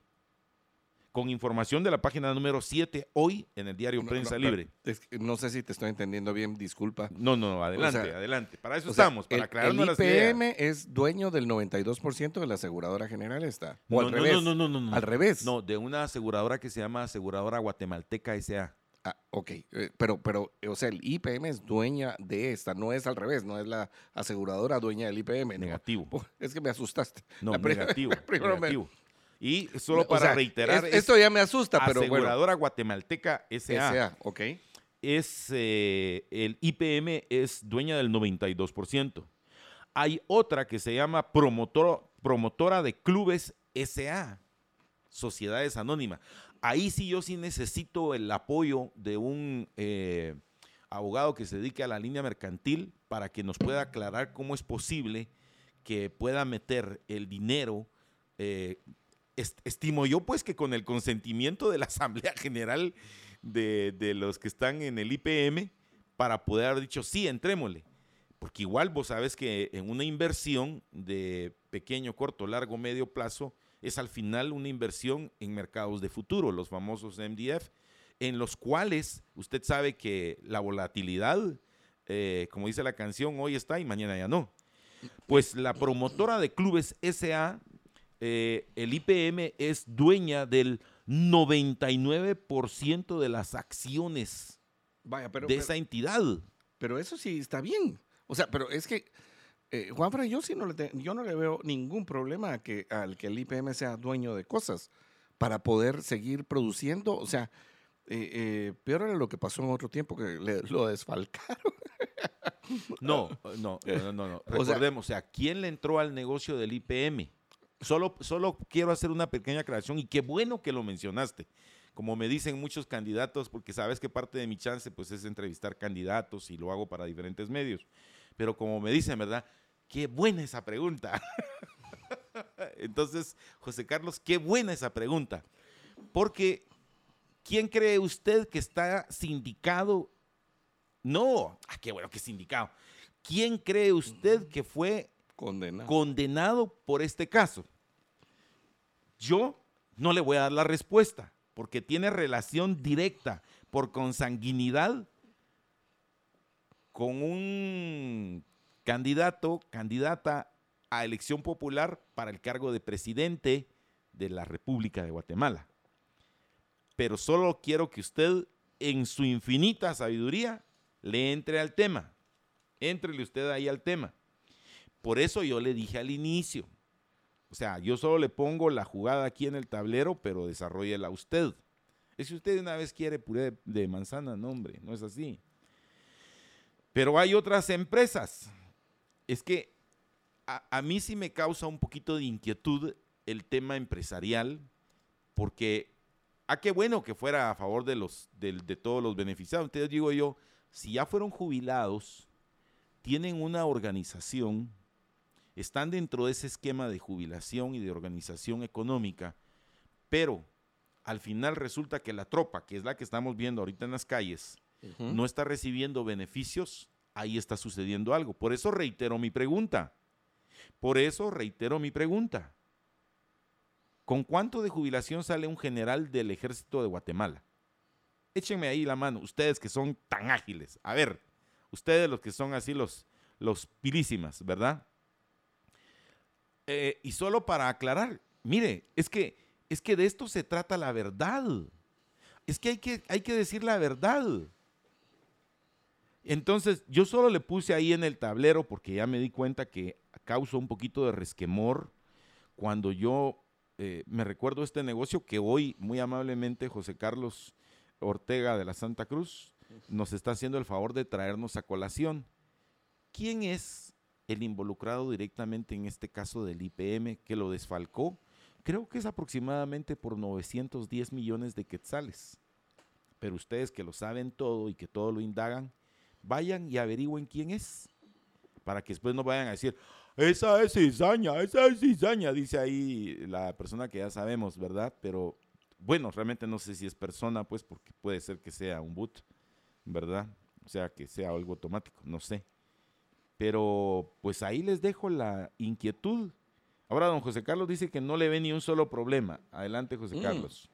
Con información de la página número 7 hoy en el diario No, Prensa no, Libre. pero es que no sé si te estoy entendiendo bien, disculpa. No, no, adelante, O sea, adelante. Para eso sea, estamos, para el, aclararnos el las ideas. IPM es dueño del 92% de la aseguradora general esta. O No, al no, revés. no, no, no. Al revés. No, de una aseguradora que se llama Aseguradora Guatemalteca S.A. Ah, ok, eh, pero, pero, o sea, el IPM es dueña de esta, no es al revés, no es la aseguradora dueña del IPM. Negativo. Es que me asustaste. No, negativo, me- negativo. Y solo o para sea, reiterar, es- es esto ya me asusta, pero bueno. Aseguradora Guatemalteca S.A. SA, ok. es eh, el IPM es dueña del 92%. Hay otra que se llama promotor- promotora de clubes SA, Sociedades Anónimas. Ahí sí yo sí necesito el apoyo de un eh, abogado que se dedique a la línea mercantil para que nos pueda aclarar cómo es posible que pueda meter el dinero. eh, estimo yo pues que con el consentimiento de la Asamblea General de, de los que están en el IPM para poder haber dicho, sí, entrémosle. Porque igual vos sabes que en una inversión de pequeño, corto, largo, medio plazo, es al final una inversión en mercados de futuro, los famosos MDF, en los cuales usted sabe que la volatilidad, eh, como dice la canción, hoy está y mañana ya no. Pues la promotora de clubes SA, eh, el IPM es dueña del 99% de las acciones Vaya, pero, de pero, esa entidad. pero eso sí está bien. O sea, pero es que, eh, Juanfra, yo sí no le, te- yo no le veo ningún problema a que, al que el IPM sea dueño de cosas para poder seguir produciendo. O sea, eh, eh, peor era lo que pasó en otro tiempo, que le- lo desfalcaron. No, no, no, no, no. Recordemos, o sea, ¿quién le entró al negocio del IPM? Solo, solo quiero hacer una pequeña aclaración y qué bueno que lo mencionaste. Como me dicen muchos candidatos, porque sabes que parte de mi chance pues es entrevistar candidatos y lo hago para diferentes medios. Pero como me dicen, ¿verdad? Qué buena esa pregunta. Entonces, José Carlos, qué buena esa pregunta. Porque, ¿quién cree usted que está sindicado? No, ah, qué bueno que es sindicado. ¿Quién cree usted que fue Condenado. condenado por este caso? Yo no le voy a dar la respuesta, porque tiene relación directa por consanguinidad con un candidato, candidata a elección popular para el cargo de presidente de la República de Guatemala. Pero solo quiero que usted, en su infinita sabiduría, le entre al tema. Éntrele usted ahí al tema. Por eso yo le dije al inicio. O sea, yo solo le pongo la jugada aquí en el tablero, pero desarrollela usted. Es si usted una vez quiere puré de, de manzana, no hombre, no es así. Pero hay otras empresas. Es que a, mí sí me causa un poquito de inquietud el tema empresarial, porque, ah, qué bueno que fuera a favor de, los, del- de todos los beneficiados. Entonces digo yo, si ya fueron jubilados, tienen una organización, están dentro de ese esquema de jubilación y de organización económica, pero al final resulta que la tropa, que es la que estamos viendo ahorita en las calles, no está recibiendo beneficios, ahí está sucediendo algo. Por eso reitero mi pregunta. Por eso reitero mi pregunta. ¿Con cuánto de jubilación sale un general del ejército de Guatemala? Échenme ahí la mano, ustedes que son tan ágiles. A ver, ustedes los que son así los, los pilísimas, ¿verdad? Eh, y solo para aclarar, mire, es que, es que de esto se trata la verdad. Es que hay que, hay que decir la verdad. Entonces, yo solo le puse ahí en el tablero porque ya me di cuenta que causó un poquito de resquemor cuando yo eh, me recuerdo este negocio que hoy, muy amablemente, José Carlos Ortega de la Santa Cruz nos está haciendo el favor de traernos a colación. ¿Quién es el involucrado directamente en este caso del IPM que lo desfalcó? Creo que es aproximadamente por 910 millones de quetzales. Pero ustedes que lo saben todo y que todo lo indagan, vayan y averigüen quién es. Para que después no vayan a decir, esa es cizaña, esa es cizaña, dice ahí la persona que ya sabemos, ¿verdad? Pero bueno, realmente no sé si es persona, pues, porque puede ser que sea un boot, ¿verdad? O sea, que sea algo automático, no sé. Pero pues ahí les dejo la inquietud. Ahora don José Carlos dice que no le ve ni un solo problema. Adelante, José Mm. Carlos.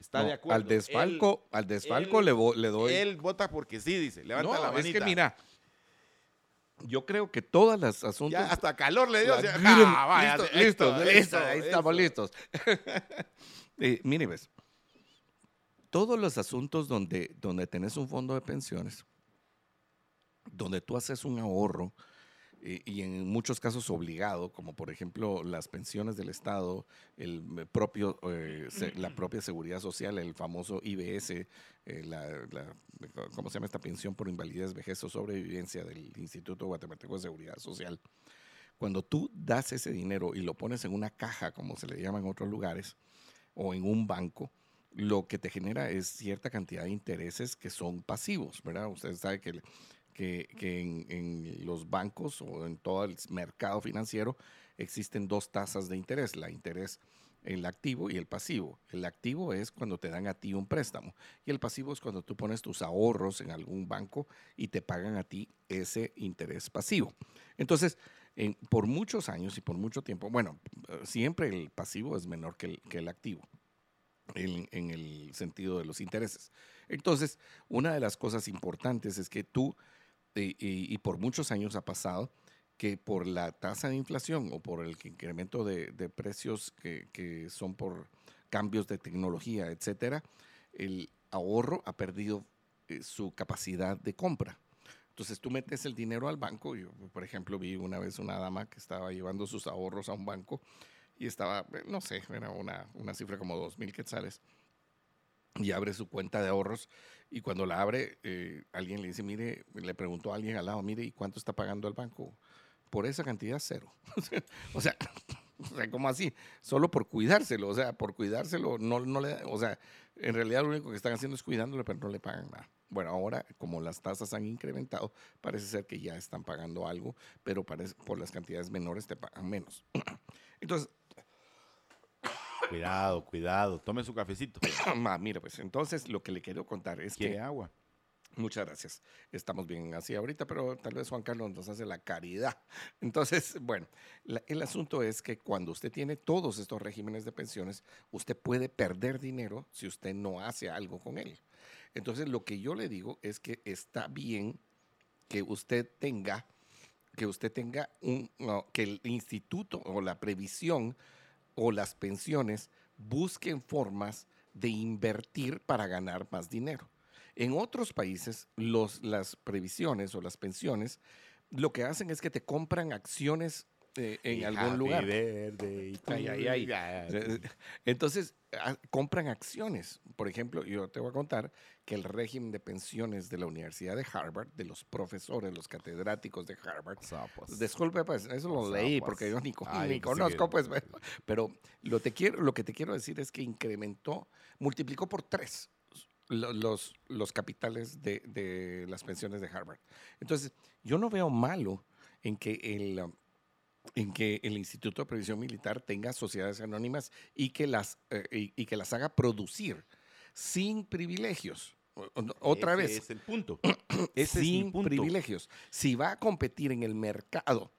Está No, de acuerdo. Al desfalco, al desfalco él- le, doy. él vota porque sí, dice. Levanta no, la es manita. que mira, yo creo que todas las asuntos. Ya hasta calor le dio. La- miren, ah, vaya, listo, listo, ahí estamos listos. Eh, mire, ves, todos los asuntos donde, donde tenés un fondo de pensiones, donde tú haces un ahorro, eh, y en muchos casos obligado, como por ejemplo las pensiones del Estado, el eh, propio, eh, se- la propia seguridad social, el famoso IBS, eh, la, la- ¿cómo se llama esta pensión por invalidez, vejez o sobrevivencia del Instituto Guatemalteco de Seguridad Social? Cuando tú das ese dinero y lo pones en una caja, como se le llama en otros lugares, o en un banco, lo que te genera es cierta cantidad de intereses que son pasivos, ¿verdad? Usted sabe que, que, en, los bancos o en todo el mercado financiero existen dos tasas de interés, la interés el activo y el pasivo. El activo es cuando te dan a ti un préstamo y el pasivo es cuando tú pones tus ahorros en algún banco y te pagan a ti ese interés pasivo. Entonces, en- por muchos años y por mucho tiempo, bueno, siempre el pasivo es menor que el, activo en, el sentido de los intereses. Entonces, una de las cosas importantes es que tú, y, y por muchos años ha pasado, que por la tasa de inflación o por el incremento de, de precios que, que son por cambios de tecnología, etcétera, el ahorro ha perdido eh, su capacidad de compra. Entonces tú metes el dinero al banco. Yo, por ejemplo, vi una vez una dama que estaba llevando sus ahorros a un banco y estaba, eh, no sé, era una, una cifra como dos mil quetzales. Y abre su cuenta de ahorros y cuando la abre, eh, alguien le dice, mire, le preguntó a alguien al lado, mire, ¿y cuánto está pagando el banco? Por esa cantidad, cero. o sea, o sea, ¿cómo así? Solo por cuidárselo, o sea, por cuidárselo, no, no le, o sea, en realidad lo único que están haciendo es cuidándolo, pero no le pagan nada. Bueno, ahora, como las tasas han incrementado, parece ser que ya están pagando algo, pero parece, por las cantidades menores te pagan menos. Entonces, Cuidado, cuidado. Tome su cafecito. ma, mira, pues entonces lo que le quiero contar es ¿Quiere que agua? Muchas gracias. Estamos bien así ahorita, pero tal vez Juan Carlos nos hace la caridad. Entonces, bueno, la- el asunto es que cuando usted tiene todos estos regímenes de pensiones, usted puede perder dinero si usted no hace algo con él. Entonces, lo que yo le digo es que está bien que usted tenga, que usted tenga un, no, que el instituto o la previsión o las pensiones busquen formas de invertir para ganar más dinero. En otros países, los, las previsiones o las pensiones lo que hacen es que te compran acciones eh, en Y algún lugar. birthday to Ay, ay, ay. Entonces, ah, compran acciones. Por ejemplo, yo te voy a contar que el régimen de pensiones de la Universidad de Harvard, de los profesores, los catedráticos de Harvard. Disculpe, pues eso lo leí porque yo ni, co- Ay, ni pues conozco, pues, pero, lo, te quiero, lo que te quiero decir es que incrementó, multiplicó por tres lo- los, los capitales de, de las pensiones de Harvard. Entonces, yo no veo malo en que el, um, en que el Instituto de Previsión Militar tenga sociedades anónimas y que las, eh, y, y que las haga producir sin privilegios. Otra Ese vez, es el punto. Ese sin es punto. privilegios. Si va a competir en el mercado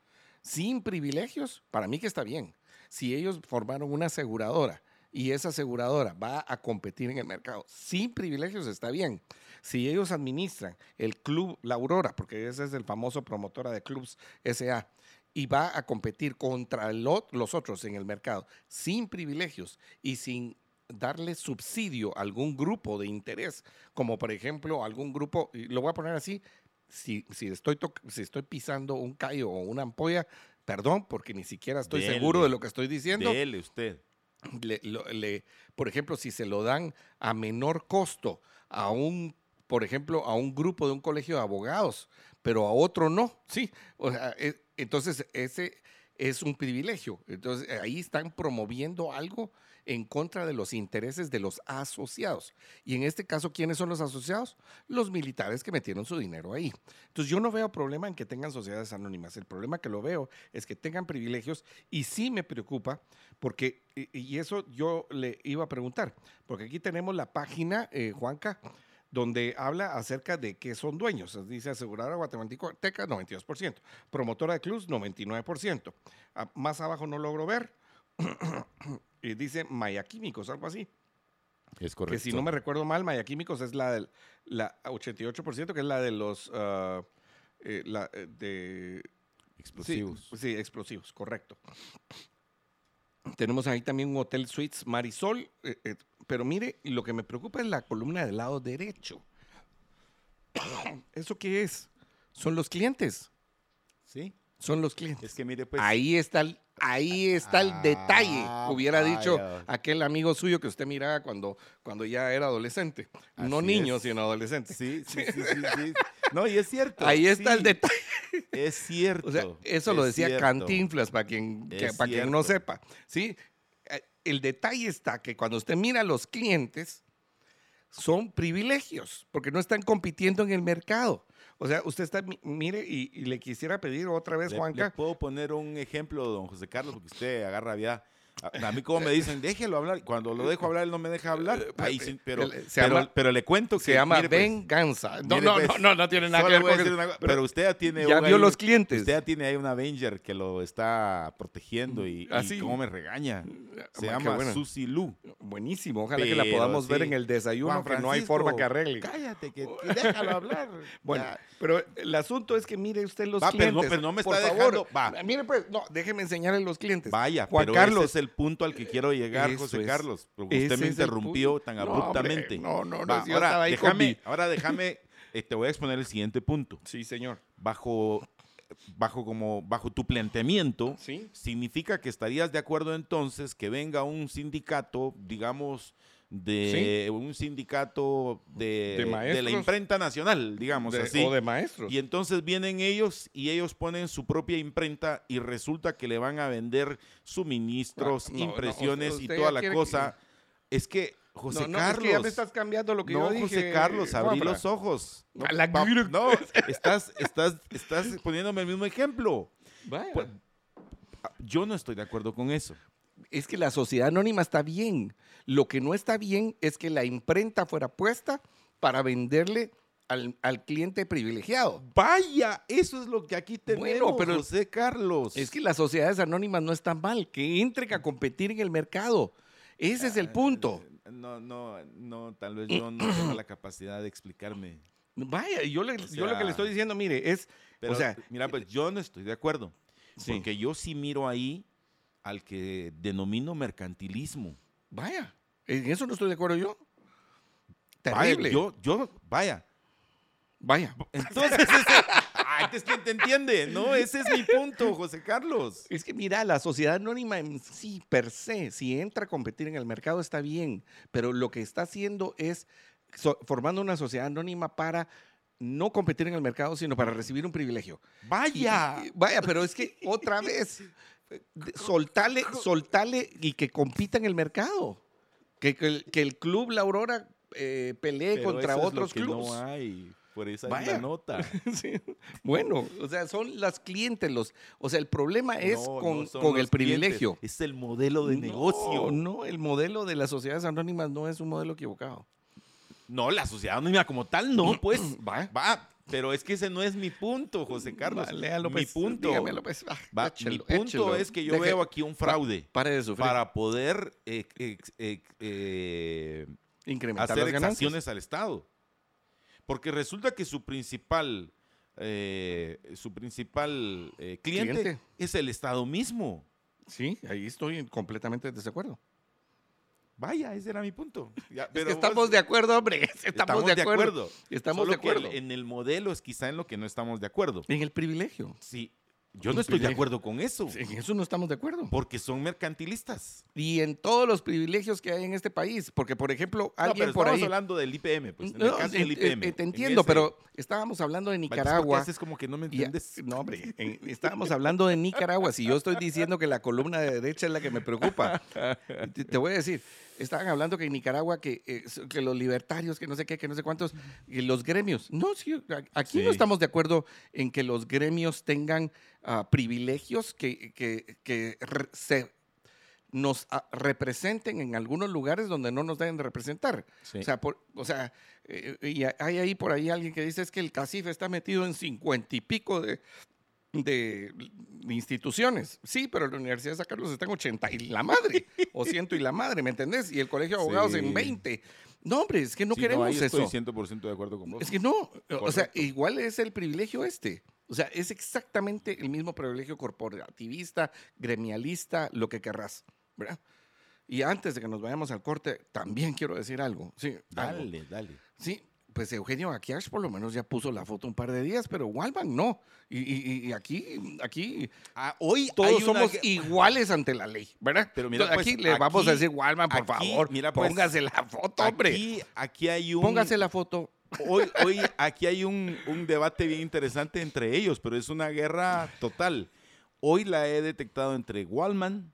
sin privilegios, para mí que está bien. Si ellos formaron una aseguradora y esa aseguradora va a competir en el mercado sin privilegios, está bien. Si ellos administran el Club La Aurora, porque ese es el famoso promotora de clubs SA, y va a competir contra los otros en el mercado sin privilegios y sin darle subsidio a algún grupo de interés, como por ejemplo algún grupo, lo voy a poner así, si, si, estoy, si estoy pisando un callo o una ampolla, perdón, porque ni siquiera estoy Dele. seguro de lo que estoy diciendo, Dele usted. le- lo- le- por ejemplo, si se lo dan a menor costo a un, por ejemplo, a un grupo de un colegio de abogados, pero a otro no, sí. O sea, e- entonces ese es un privilegio. Entonces ahí están promoviendo algo en contra de los intereses de los asociados. Y en este caso, ¿quiénes son los asociados? Los militares que metieron su dinero ahí. Entonces yo no veo problema en que tengan sociedades anónimas. El problema que lo veo es que tengan privilegios y sí me preocupa porque, y, eso yo le iba a preguntar, porque aquí tenemos la página, eh, Juanca, donde habla acerca de qué son dueños. Dice aseguradora guatemalteca, 92%. Promotora de clubs, 99%. Ah, más abajo no logro ver. y dice Maya Químicos, algo así. Es correcto. Que si no me recuerdo mal, Maya Químicos es la del la 88%, que es la de los ah, eh, la, eh, de Explosivos. Sí, sí, explosivos, correcto. Tenemos ahí también un Hotel Suites Marisol, eh, eh, pero mire, lo que me preocupa es la columna del lado derecho. ¿Eso qué es? Son los clientes. Sí. Son los clientes. Es que mire, pues. ahí está el, ahí está el detalle. Ah, Hubiera dicho aquel amigo suyo que usted miraba cuando, cuando ya era adolescente. no niño, es. sino adolescente. Sí, sí, sí, sí. No, y es cierto. Ahí está el detalle. Es cierto. O sea, eso lo decía cierto. Cantinflas, para quien, que- para quien no sepa. ¿sí? El detalle está que cuando usted mira a los clientes, son privilegios, porque no están compitiendo en el mercado. O sea, usted está, mi- mire, y, y le quisiera pedir otra vez, Le, Juanca. le puedo poner un ejemplo, don José Carlos, porque usted agarra ya. A, a mí como me dicen, déjelo hablar. Cuando lo dejo hablar, él no me deja hablar. Eh, Ahí eh, sí, pero, se pero, llama- pero le cuento que... Se llama mire, pues, venganza. No, mire, pues, no, no, no tiene nada que ver con eso. una Pero usted ya tiene... ya vio ahí- los clientes. Usted ya tiene ahí un Avenger que lo está protegiendo y, y Así. cómo me regaña. Se Ah, qué llama. Susi Lu. Buenísimo. Ojalá que la podamos ver en el desayuno, que no hay forma que arregle. Cállate, que, que déjalo hablar. Bueno, Ya. pero el asunto es que mire usted los Va, pero no- clientes. pero no me por está favor. dejando- va. Mire pues, no, déjeme enseñarle los clientes. Vaya, Juan pero Carlos. ese es el punto al que quiero llegar, Eso José es. Carlos. Porque usted me interrumpió tan No, hombre, abruptamente. no, no, no, Va, si yo ahora, ahí déjame, mi- ahora déjame, eh, te voy a exponer el siguiente punto. Sí, señor. Bajo, bajo, como, bajo tu planteamiento, Sí. significa que estarías de acuerdo entonces que venga un sindicato, digamos, de un sindicato de, De de la imprenta nacional, digamos De- así. O de maestros. Y entonces vienen ellos y ellos ponen su propia imprenta y resulta que le van a vender suministros, Ah, no, no, impresiones y toda la cosa. Es que, José no, no, Carlos. es que ya me estás cambiando lo que no, yo dije. José Carlos, abrí los ojos. No, la no, estás, estás, estás poniéndome el mismo ejemplo. Vaya. Pues, Yo no estoy de acuerdo con eso. Es que la sociedad anónima está bien. Lo que no está bien es que la imprenta fuera puesta para venderle al, al cliente privilegiado. Vaya, eso es lo que aquí tenemos, Bueno, pero- José Carlos. Es que las sociedades anónimas no están mal, que entren a competir en el mercado. Ese es el punto. No, no, no, tal vez yo no tengo la capacidad de explicarme. Vaya, yo, le- yo lo que le estoy diciendo, mire, es, Pero, o sea, mira, pues yo no estoy de acuerdo. Sí. Porque yo sí miro ahí al que denomino mercantilismo. vaya, en eso no estoy de acuerdo yo. Vaya, Terrible. yo, yo, vaya. Vaya. Entonces, ese, ay, es que te entiende, ¿no? Ese es mi punto, José Carlos. Es que mira, la sociedad anónima en sí, per se, si entra a competir en el mercado está bien, pero lo que está haciendo es so- formando una sociedad anónima para no competir en el mercado, sino para recibir un privilegio. Vaya. y- vaya, pero es que otra vez, soltale, soltale y que compita en el mercado. Que, que el, que el club La Aurora eh, pelee Pero contra eso es lo otros que clubes. No hay. Por esa es Vaya. la nota. Sí. Bueno, o sea, son las clientes los, o sea, el problema es No, con, no con el clientes, privilegio. Es el modelo de No, negocio. No, el modelo de las sociedades anónimas no es un modelo equivocado. No, la sociedad anónima como tal, no, pues. Va. Va, pero es que ese no es mi punto, José Carlos. Léalo, mi punto, dígamelo, pues. Ah, va, échelo, mi punto échelo. es que yo Deje- veo aquí un fraude para poder eh, eh, incrementar hacer las exacciones al Estado. Porque resulta que su principal, eh, su principal cliente, Cliente. es el Estado mismo. Sí, ahí estoy completamente en desacuerdo. Vaya, ese era mi punto. Ya, Es pero que estamos vos- de acuerdo, hombre. Estamos, de acuerdo. Estamos Solo de acuerdo. en el modelo es quizá en lo que no estamos de acuerdo. En el privilegio. Sí, yo no estoy de acuerdo con eso. En eso no estamos de acuerdo. Porque son mercantilistas. Y en todos los privilegios que hay en este país. Porque, por ejemplo, No, pero alguien por estamos ahí. hablando del IPM, pues. En No, el caso del en- IPM. eh, te en entiendo, ese- pero estábamos hablando de Vale, es porque Nicaragua. haces como que no me y entiendes. no, hombre, estábamos hablando de Nicaragua. Si yo estoy diciendo que la columna de derecha es la que me preocupa, te, te voy a decir, estaban hablando que en Nicaragua, que, eh, que los libertarios, que no sé qué, que no sé cuántos, y los gremios. No, sí, aquí no estamos de acuerdo en que los gremios tengan ah, privilegios que, que- que se nos ah, representen en algunos lugares donde no nos deben de representar. Sí. O sea, por- o sea eh, y hay ahí por ahí alguien que dice es que el CACIF está metido en cincuenta y pico de, de instituciones. Sí, pero la Universidad de San Carlos está en 80 y la madre, o ciento y la madre, ¿me entendés? Y el Colegio de Abogados Sí. en 20. No, hombre, es que no Sí, queremos ahí eso. Estoy 100% de acuerdo con vos. Es que no, o sea, Correcto. igual es el privilegio este. O sea, es exactamente el mismo privilegio corporativista, gremialista, lo que querrás, ¿verdad? Y antes de que nos vayamos al corte, también quiero decir algo. Sí, algo. Dale, dale. Sí, pues Eugenio Akiash por lo menos ya puso la foto un par de días, pero Walman no. Y, y- y aquí, aquí Ah, hoy todos una somos iguales ante la ley, ¿verdad? Pero mira, Entonces, pues, aquí le vamos a decir, Walman, por aquí, favor, mira, pues, póngase la foto, hombre. Aquí, aquí hay un. Póngase la foto. Hoy, hoy aquí hay un, un debate bien interesante entre ellos, pero es una guerra total. Hoy la he detectado entre Wallman,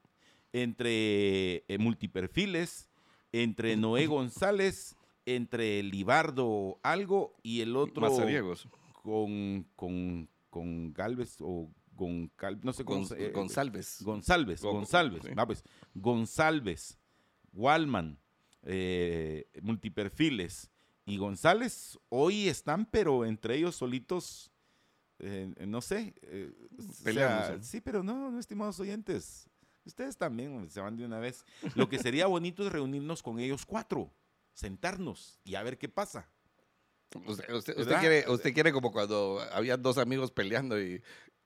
entre eh, multiperfiles, entre Noé González, entre Libardo algo y el otro Mazariegos. con, con, con Galvez o Goncal, no sé se- eh, González. González, Go- González, sí. pues, González, Wallman, eh, multiperfiles y González hoy están, pero entre ellos solitos, eh, no sé, eh, o sea, Peleándose. sí, pero no, no, estimados oyentes, ustedes también se van de una vez. Lo que sería bonito es reunirnos con ellos cuatro, sentarnos y a ver qué pasa. Usted, usted- usted ¿Verdad? quiere, usted quiere como cuando había dos amigos peleando y,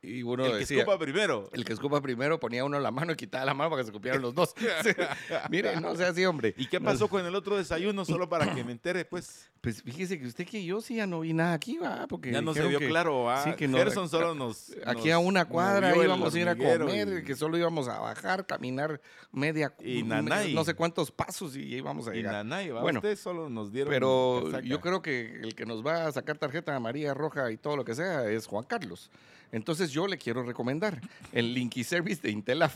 y uno El que decía... escupa primero. El que escupa primero ponía uno la mano y quitaba la mano para que se escupieran los dos. Mire, no sea así, hombre. ¿Y qué pasó con el otro desayuno? Solo para que me entere, pues. Pues fíjese que usted que yo sí ya no vi nada aquí, va, porque Ya no se vio que claro, ¿ah? sí, que no- Gerson solo nos. Aquí a una cuadra íbamos a ir a comer, y- que solo íbamos a bajar, caminar media, Y nanay. no sé cuántos pasos y íbamos a Y llegar. Nanay, ¿va? Bueno, Ustedes solo nos dieron. Pero yo creo que el que nos va a sacar tarjeta amarilla, roja y todo lo que sea es Juan Carlos. Entonces yo le quiero recomendar el Linky Service de Intelaf.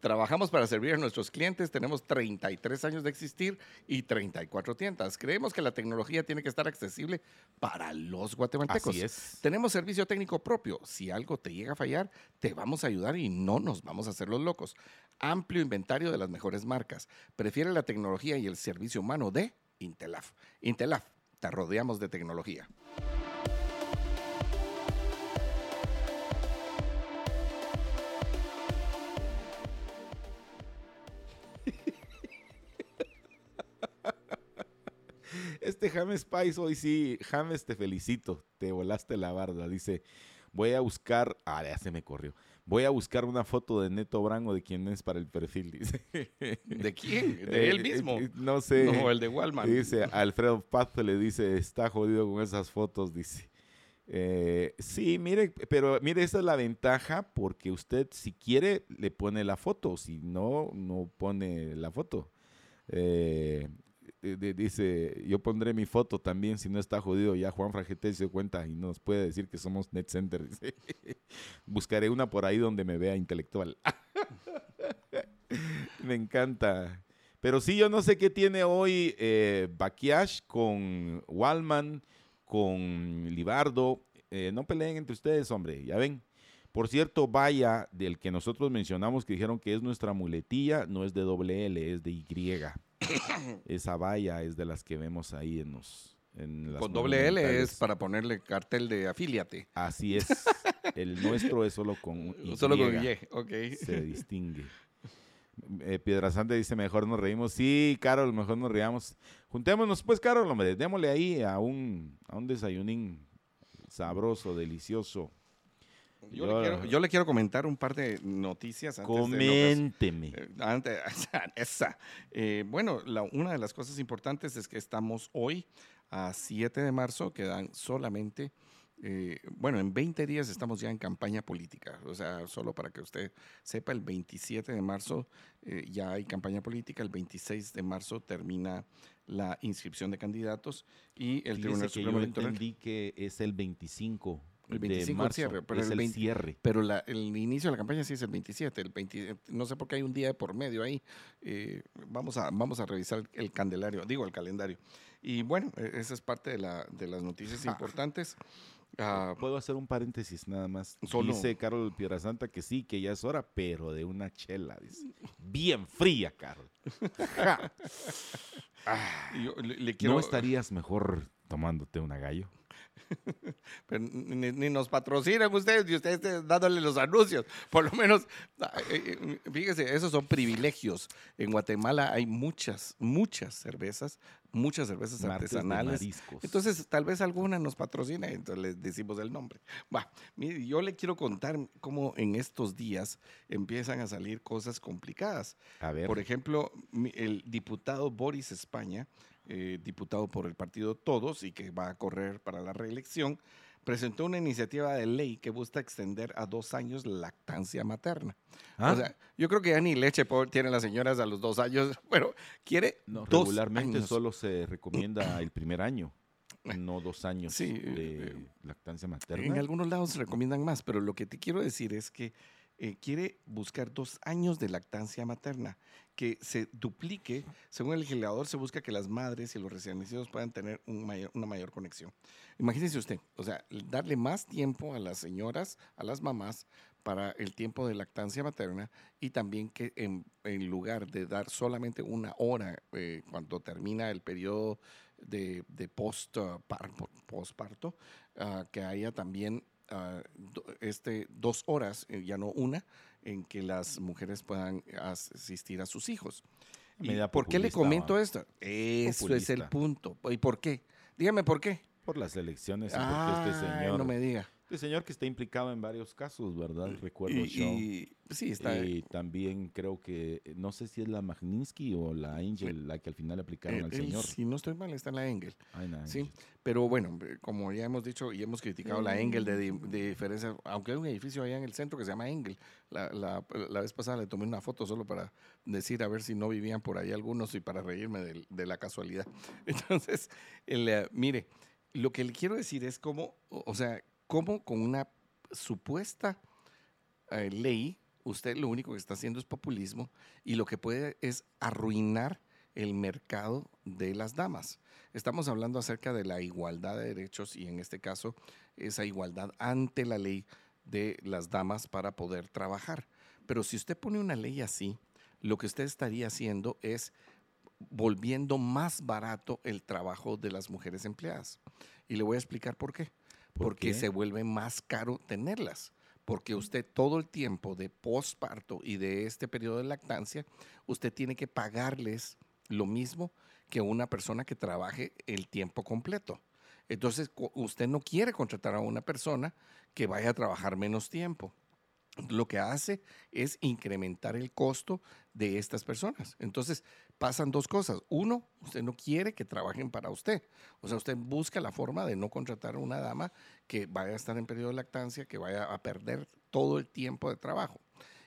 Trabajamos para servir a nuestros clientes. Tenemos 33 años de existir y 34 tiendas. Creemos que la tecnología tiene que estar accesible para los guatemaltecos. Así es. Tenemos servicio técnico propio. Si algo te llega a fallar, te vamos a ayudar y no nos vamos a hacer los locos. Amplio inventario de las mejores marcas. Prefiere la tecnología y el servicio humano de Intelaf. Intelaf, te rodeamos de tecnología. Este James Spice hoy sí, James, te felicito. Te volaste la barda. Dice, voy a buscar. Ah, ya se me corrió. Voy a buscar una foto de Neto Branco de quién es para el perfil. Dice. ¿De quién? ¿De él Eh, mismo? eh, No sé. No, el de Walmart. Dice Alfredo Paz le dice, está jodido con esas fotos, dice. Eh, sí, mire, pero mire, esa es la ventaja porque usted si quiere le pone la foto, si no, no pone la foto. Eh, dice, yo pondré mi foto también si no está jodido. Ya Juan Fragetel se dio cuenta y nos puede decir que somos Net Center. Buscaré una por ahí donde me vea intelectual. me encanta. Pero sí, yo no sé qué tiene hoy eh, con Wallman, con Libardo. Eh, no peleen entre ustedes, hombre, ya ven. Por cierto, Vaya, del que nosotros mencionamos que dijeron que es nuestra muletilla, no es de doble L, es de Y. Esa valla es de las que vemos ahí en los... En las Con doble L es para ponerle cartel de afíliate. Así es. El nuestro es solo con Y. Solo con Y, ok. Se distingue. Eh, Piedrasante dice, mejor nos reímos. Sí, Carol, mejor nos reíamos. Juntémonos pues, Carol, hombre, démosle ahí a un, a un desayunín sabroso, delicioso. Yo, Yo- le quiero, yo le quiero comentar un par de noticias antes de lo que Coménteme. Eh, Antes, esa. Eh, bueno, la- una de las cosas importantes es que estamos hoy a 7 de marzo, quedan solamente, eh, bueno, en 20 días estamos ya en campaña política. O sea, solo para que usted sepa, el 27 de marzo eh, ya hay campaña política, el 26 de marzo termina la inscripción de candidatos y el Fíjese Tribunal que Supremo yo Electoral. entendí que es el 25 El 25 de marzo. cierre, pero es el el, 20 cierre. Pero la- el inicio de la campaña sí es el 27. El 20 no sé por qué hay un día de por medio ahí. Eh, vamos, a, vamos a revisar el candelario, digo el calendario. Y bueno, e- esa es parte de, la, de las noticias importantes. Ah, Puedo hacer un paréntesis nada más. Solo- Dice Carol Piedrasanta que sí, que ya es hora, pero de una chela. Dice. Bien fría, Carol. y yo le, le quiero, ¿No estarías mejor tomándote una gallo? Pero ni, ni nos patrocinan ustedes y ustedes dándole los anuncios. Por lo menos, fíjese, esos son privilegios. En Guatemala hay muchas, muchas cervezas, muchas cervezas Martes artesanales. Entonces, tal vez alguna nos patrocina, entonces les decimos el nombre. Va, mire, yo le quiero contar cómo en estos días empiezan a salir cosas complicadas. A ver. Por ejemplo, el diputado Boris España, eh, diputado por el partido Todos y que va a correr para la reelección, presentó una iniciativa de ley que busca extender a dos años la lactancia materna. ¿Ah? O sea, yo creo que ya ni leche tienen las señoras a los dos años, pero quiere No, dos regularmente años. solo se recomienda el primer año, no dos años Sí, de eh, lactancia materna. En algunos lados se recomiendan más, pero lo que te quiero decir es que eh, quiere buscar dos años de lactancia materna, que se duplique. Según el legislador, se busca que las madres y los recién nacidos puedan tener una mayor conexión. Imagínese usted, o sea, darle más tiempo a las señoras, a las mamás, para el tiempo de lactancia materna y también que en, lugar de dar solamente una hora eh, cuando termina el periodo de, post, par- postparto, ah, que haya también ah, do- este, dos horas, eh, ya no una, en que las mujeres puedan asistir a sus hijos. ¿Y ¿Por qué le comento esto? Eso es el punto. ¿Y por qué? Dígame por qué. Por las elecciones, y porque este señor, no me diga. Este señor que está implicado en varios casos, ¿verdad? Recuerdo Y, yo. y- sí, está. Y también creo que, eh, no sé si es la Magninsky o la Angel la que al final aplicaron él- al él, señor. si no estoy mal, está en la Engel. Ay, Sí, Angel. pero bueno, eh, como ya hemos dicho y hemos criticado la Engel de, de diferencia, aunque hay un edificio allá en el centro que se llama Engel. La, la- la vez pasada le tomé una foto solo para decir a ver si no vivían por ahí algunos y para reírme de, la casualidad. Entonces, el, eh, mire, lo que le quiero decir es cómo, o o sea, cómo con una supuesta eh, ley, usted lo único que está haciendo es populismo y lo que puede es arruinar el mercado de las damas. Estamos hablando acerca de la igualdad de derechos y en este caso esa igualdad ante la ley de las damas para poder trabajar. Pero si usted pone una ley así, lo que usted estaría haciendo es volviendo más barato el trabajo de las mujeres empleadas. Y le voy a explicar por qué. ¿Por Porque se vuelve más caro tenerlas. Porque usted todo el tiempo de posparto y de este periodo de lactancia, usted tiene que pagarles lo mismo que una persona que trabaje el tiempo completo. Entonces, usted no quiere contratar a una persona que vaya a trabajar menos tiempo lo que hace es incrementar el costo de estas personas. Entonces, pasan dos cosas. Uno, usted no quiere que trabajen para usted. O sea, usted busca la forma de no contratar a una dama que vaya a estar en periodo de lactancia, que vaya a perder todo el tiempo de trabajo.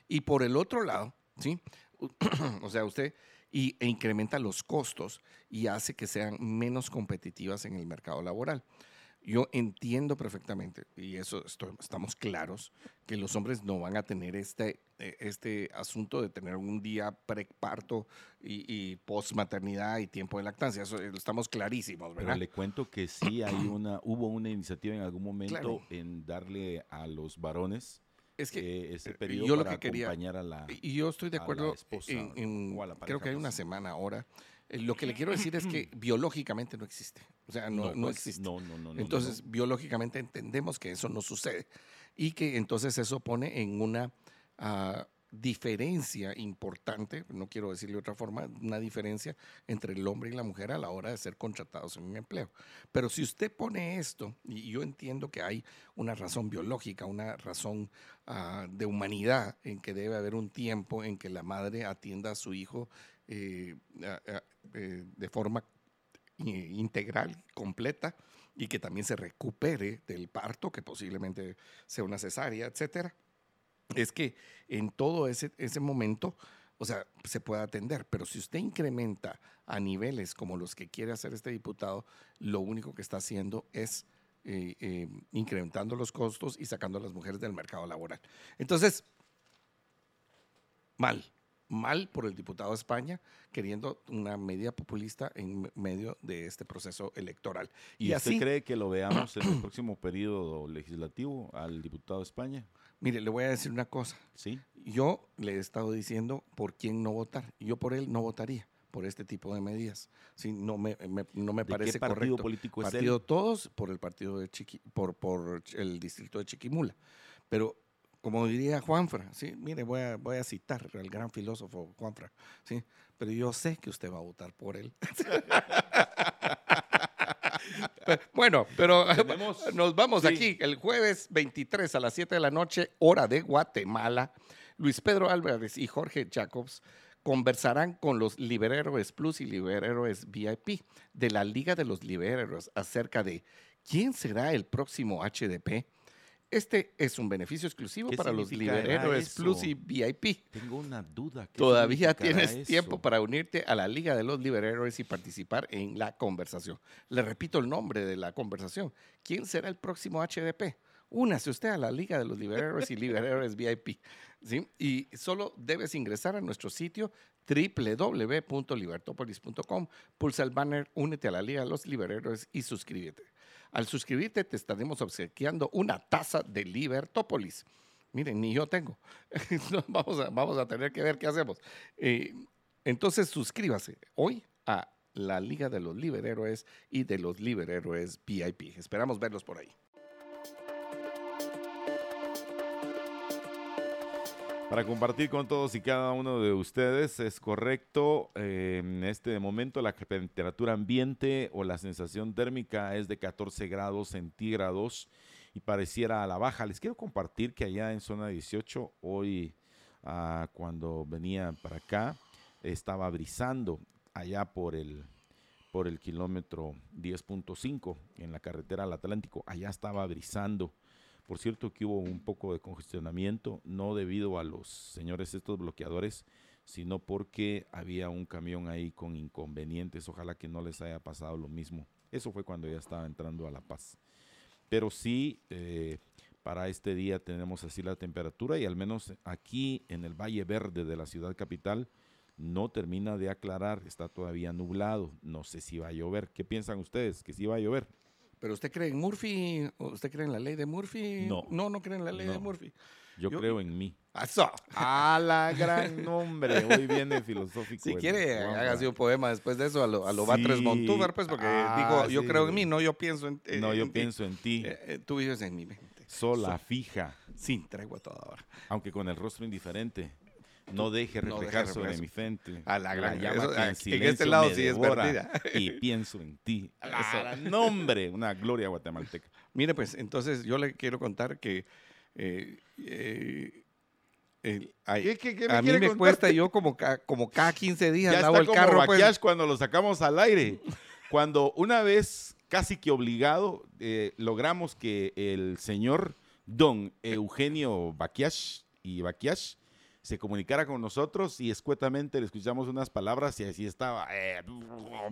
Y por el otro lado, ¿sí? o sea, usted y, e incrementa los costos y hace que sean menos competitivas en el mercado laboral. Yo entiendo perfectamente, y eso estoy- estamos claros, que los hombres no van a tener este, eh, este asunto de tener un día preparto y, y postmaternidad y tiempo de lactancia. Eso eh, estamos clarísimos, Pero ¿verdad? le cuento que sí hay una, hubo una iniciativa en algún momento Claro. en darle a los varones es que eh, ese periodo yo lo para que quería- acompañar a la... Y yo estoy de acuerdo esposa en, creo que hay una semana ahora. Eh, Lo que le quiero decir es que biológicamente no existe. O sea, no, no pues, existe. No, no, no. no, Entonces, no. biológicamente entendemos que eso no sucede y que entonces eso pone en una ah, diferencia importante, no quiero decirle de otra forma, una diferencia entre el hombre y la mujer a la hora de ser contratados en un empleo. Pero si usted pone esto, y yo entiendo que hay una razón biológica, una razón ah, de humanidad en que debe haber un tiempo en que la madre atienda a su hijo eh, eh, de forma i- integral, completa, y que también se recupere del parto, que posiblemente sea una cesárea, etcétera, es que en todo ese, ese momento, o sea, se puede atender. Pero si usted incrementa a niveles como los que quiere hacer este diputado, lo único que está haciendo es eh, eh, incrementando los costos y sacando a las mujeres del mercado laboral. Entonces, mal, mal por el diputado de España queriendo una medida populista en medio de este proceso electoral. ¿Y, Y, usted así, cree que lo veamos en el próximo periodo legislativo al diputado de España? mire, le voy a decir una cosa. Sí. Yo le he estado diciendo por quién no votar. Yo por él no votaría, por este tipo de medidas. Sí, no me, me- no me ¿De parece qué partido correcto. político es partido él? todos por el partido de Chiqui, por, por el distrito de Chiquimula. Pero como diría Juanfra, sí, mire, voy a, voy a citar al gran filósofo Juanfra, sí, pero yo sé que usted va a votar por él. Pero, bueno, pero Tenemos- nos vamos sí. aquí el jueves 23 a las 7 de la noche, hora de Guatemala. Luis Pedro Álvarez y Jorge Jacobs conversarán con los Liberhéroes Plus y Liberhéroes VIP de la Liga de los Liberhéroes acerca de quién será el próximo HDP. Este es un beneficio exclusivo ¿Qué para los Liberhéroes? Plus y VIP. Tengo una duda. ¿qué Todavía tienes eso? tiempo para unirte a la Liga de los Liberhéroes y participar en la conversación. Le repito el nombre de la conversación. ¿Quién será el próximo HDP? Únase usted a la Liga de los Liberhéroes y Liberhéroes VIP. ¿sí? Y solo debes ingresar a nuestro sitio www.libertopolis.com, pulsa el banner Únete a la Liga de los Liberhéroes y suscríbete. Al suscribirte te estaremos obsequiando una taza de Libertópolis. Miren, ni yo tengo. Vamos, a, vamos a tener que ver qué hacemos. Eh, entonces, suscríbase hoy a la Liga de los Liberhéroes y de los Liberhéroes VIP. Esperamos verlos por ahí. Para compartir con todos y cada uno de ustedes, es correcto. eh, en este momento la temperatura ambiente o la sensación térmica es de 14 grados centígrados y pareciera a la baja. Les quiero compartir que allá en zona 18, hoy ah, cuando venía para acá, estaba brisando allá por el, por el kilómetro 10.5 en la carretera al Atlántico. Allá estaba brisando. Por cierto que hubo un poco de congestionamiento, no debido a los señores estos bloqueadores, sino porque había un camión ahí con inconvenientes. Ojalá que no les haya pasado lo mismo. Eso fue cuando ya estaba entrando a La Paz. Pero sí, eh, para este día tenemos así la temperatura y al menos aquí en el Valle Verde de la ciudad capital no termina de aclarar, está todavía nublado. No sé si va a llover. ¿Qué piensan ustedes? ¿Que sí va a llover? ¿Pero usted cree en Murphy? ¿O ¿Usted cree en la ley de Murphy? No. No, no cree en la ley de. Murphy. Yo, Yo- creo en mí. ¡Eso! A la gran nombre. Hoy viene filosófico. Si el quiere, Juanpa. hágase un poema después de eso a lo, a lo Sí. Batres Montúvar, pues, porque Ah, dijo, yo sí. creo en mí, no yo pienso en eh, No, yo en ti. pienso en ti. Eh, eh, tú vives en mi mente. Sola, fija, Sin tregua toda hora. aunque con el rostro indiferente. No deje No reflejar sobre reflejar. mi frente. A la gran- llama eso- que en en este silencio lado me sí es perdida. Y pienso en ti. ¡Ah, nombre! Una gloria guatemalteca. Mire, pues, entonces yo le quiero contar que eh, eh, el- ay, ¿Qué- qué- qué me a mí me cuesta, yo como, ca- como cada 15 días Ya lavo está el como carro. pues. Cuando lo sacamos al aire. Cuando una vez, casi que obligado, eh, logramos que el señor don Eugenio Baquiash y Baquiash se comunicara con nosotros y escuetamente le escuchamos unas palabras y así estaba. eh, o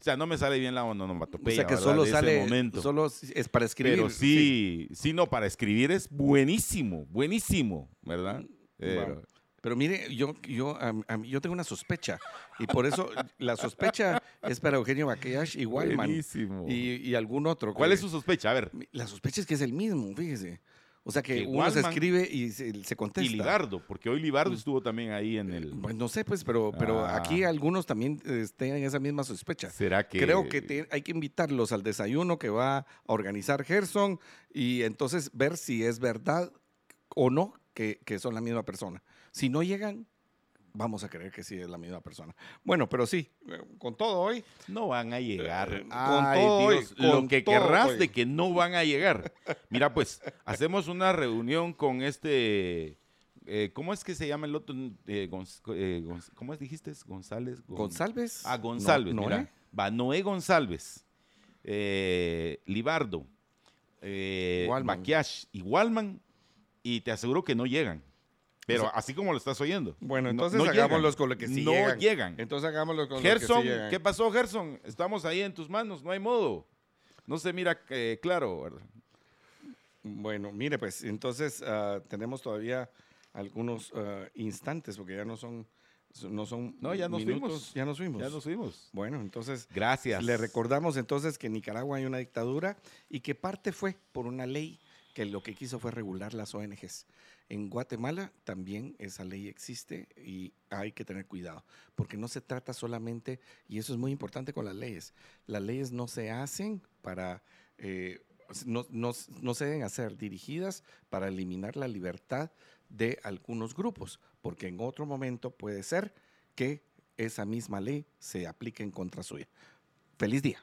sea, no me sale bien la o onomatopeya, sea que ¿verdad? solo de ese sale, momento. solo es para escribir. Pero sí, sí, no, para escribir es buenísimo, buenísimo, ¿verdad? Pero- Pero mire, yo, yo, mí- yo tengo una sospecha y por eso la sospecha es para Eugenio Baqueash y buenísimo. y, y algún otro. ¿Cuál es su sospecha? A ver, La sospecha es que es el mismo, fíjese. O sea que, Que uno se escribe y se, se contesta. y Libardo, porque hoy Libardo estuvo también ahí en el... Pues no sé, pues, pero, pero Ah. aquí algunos también eh, tienen esa misma sospecha. ¿Será que...? Creo que te- hay que invitarlos al desayuno que va a organizar Gerson y entonces ver si es verdad o no que, que son la misma persona. Si no llegan, vamos a creer que sí es la misma persona. Bueno, pero sí, eh, con todo hoy, No van a llegar. Eh, con todo Dios, hoy, lo que todo querrás hoy. de que no van a llegar. Mira, pues, hacemos una reunión con este... eh, ¿Cómo es que se llama el otro? Eh, Gonz- eh, Gonz- ¿Cómo es dijiste? González. Gon- González. Ah, González, No- mira. Noé. Va Noé González, Libardo, Walman. Baquiash y Walman, y te aseguro que no llegan. Pero O sea- así como lo estás oyendo. Bueno, no- entonces no hagámoslos llegan. con lo que sí No llegan. llegan. Entonces hagámoslo con Gerson, lo que sí llegan. ¿qué pasó, Gerson? Estamos ahí en tus manos, no hay modo. No se mira eh, claro. ¿verdad? Bueno, mire, pues entonces ah, tenemos todavía algunos ah, instantes, porque ya no son, no son No, ya nos minutos, fuimos. Ya nos fuimos. Ya nos fuimos. Bueno, entonces Gracias. le recordamos entonces que en Nicaragua hay una dictadura y que parte fue por una ley que lo que quiso fue regular las ONGs. En Guatemala también esa ley existe y hay que tener cuidado, porque no se trata solamente, y eso es muy importante con las leyes, las leyes no se hacen para... Eh, no, no, no se deben hacer dirigidas para eliminar la libertad de algunos grupos, porque en otro momento puede ser que esa misma ley se aplique en contra suya. Feliz día.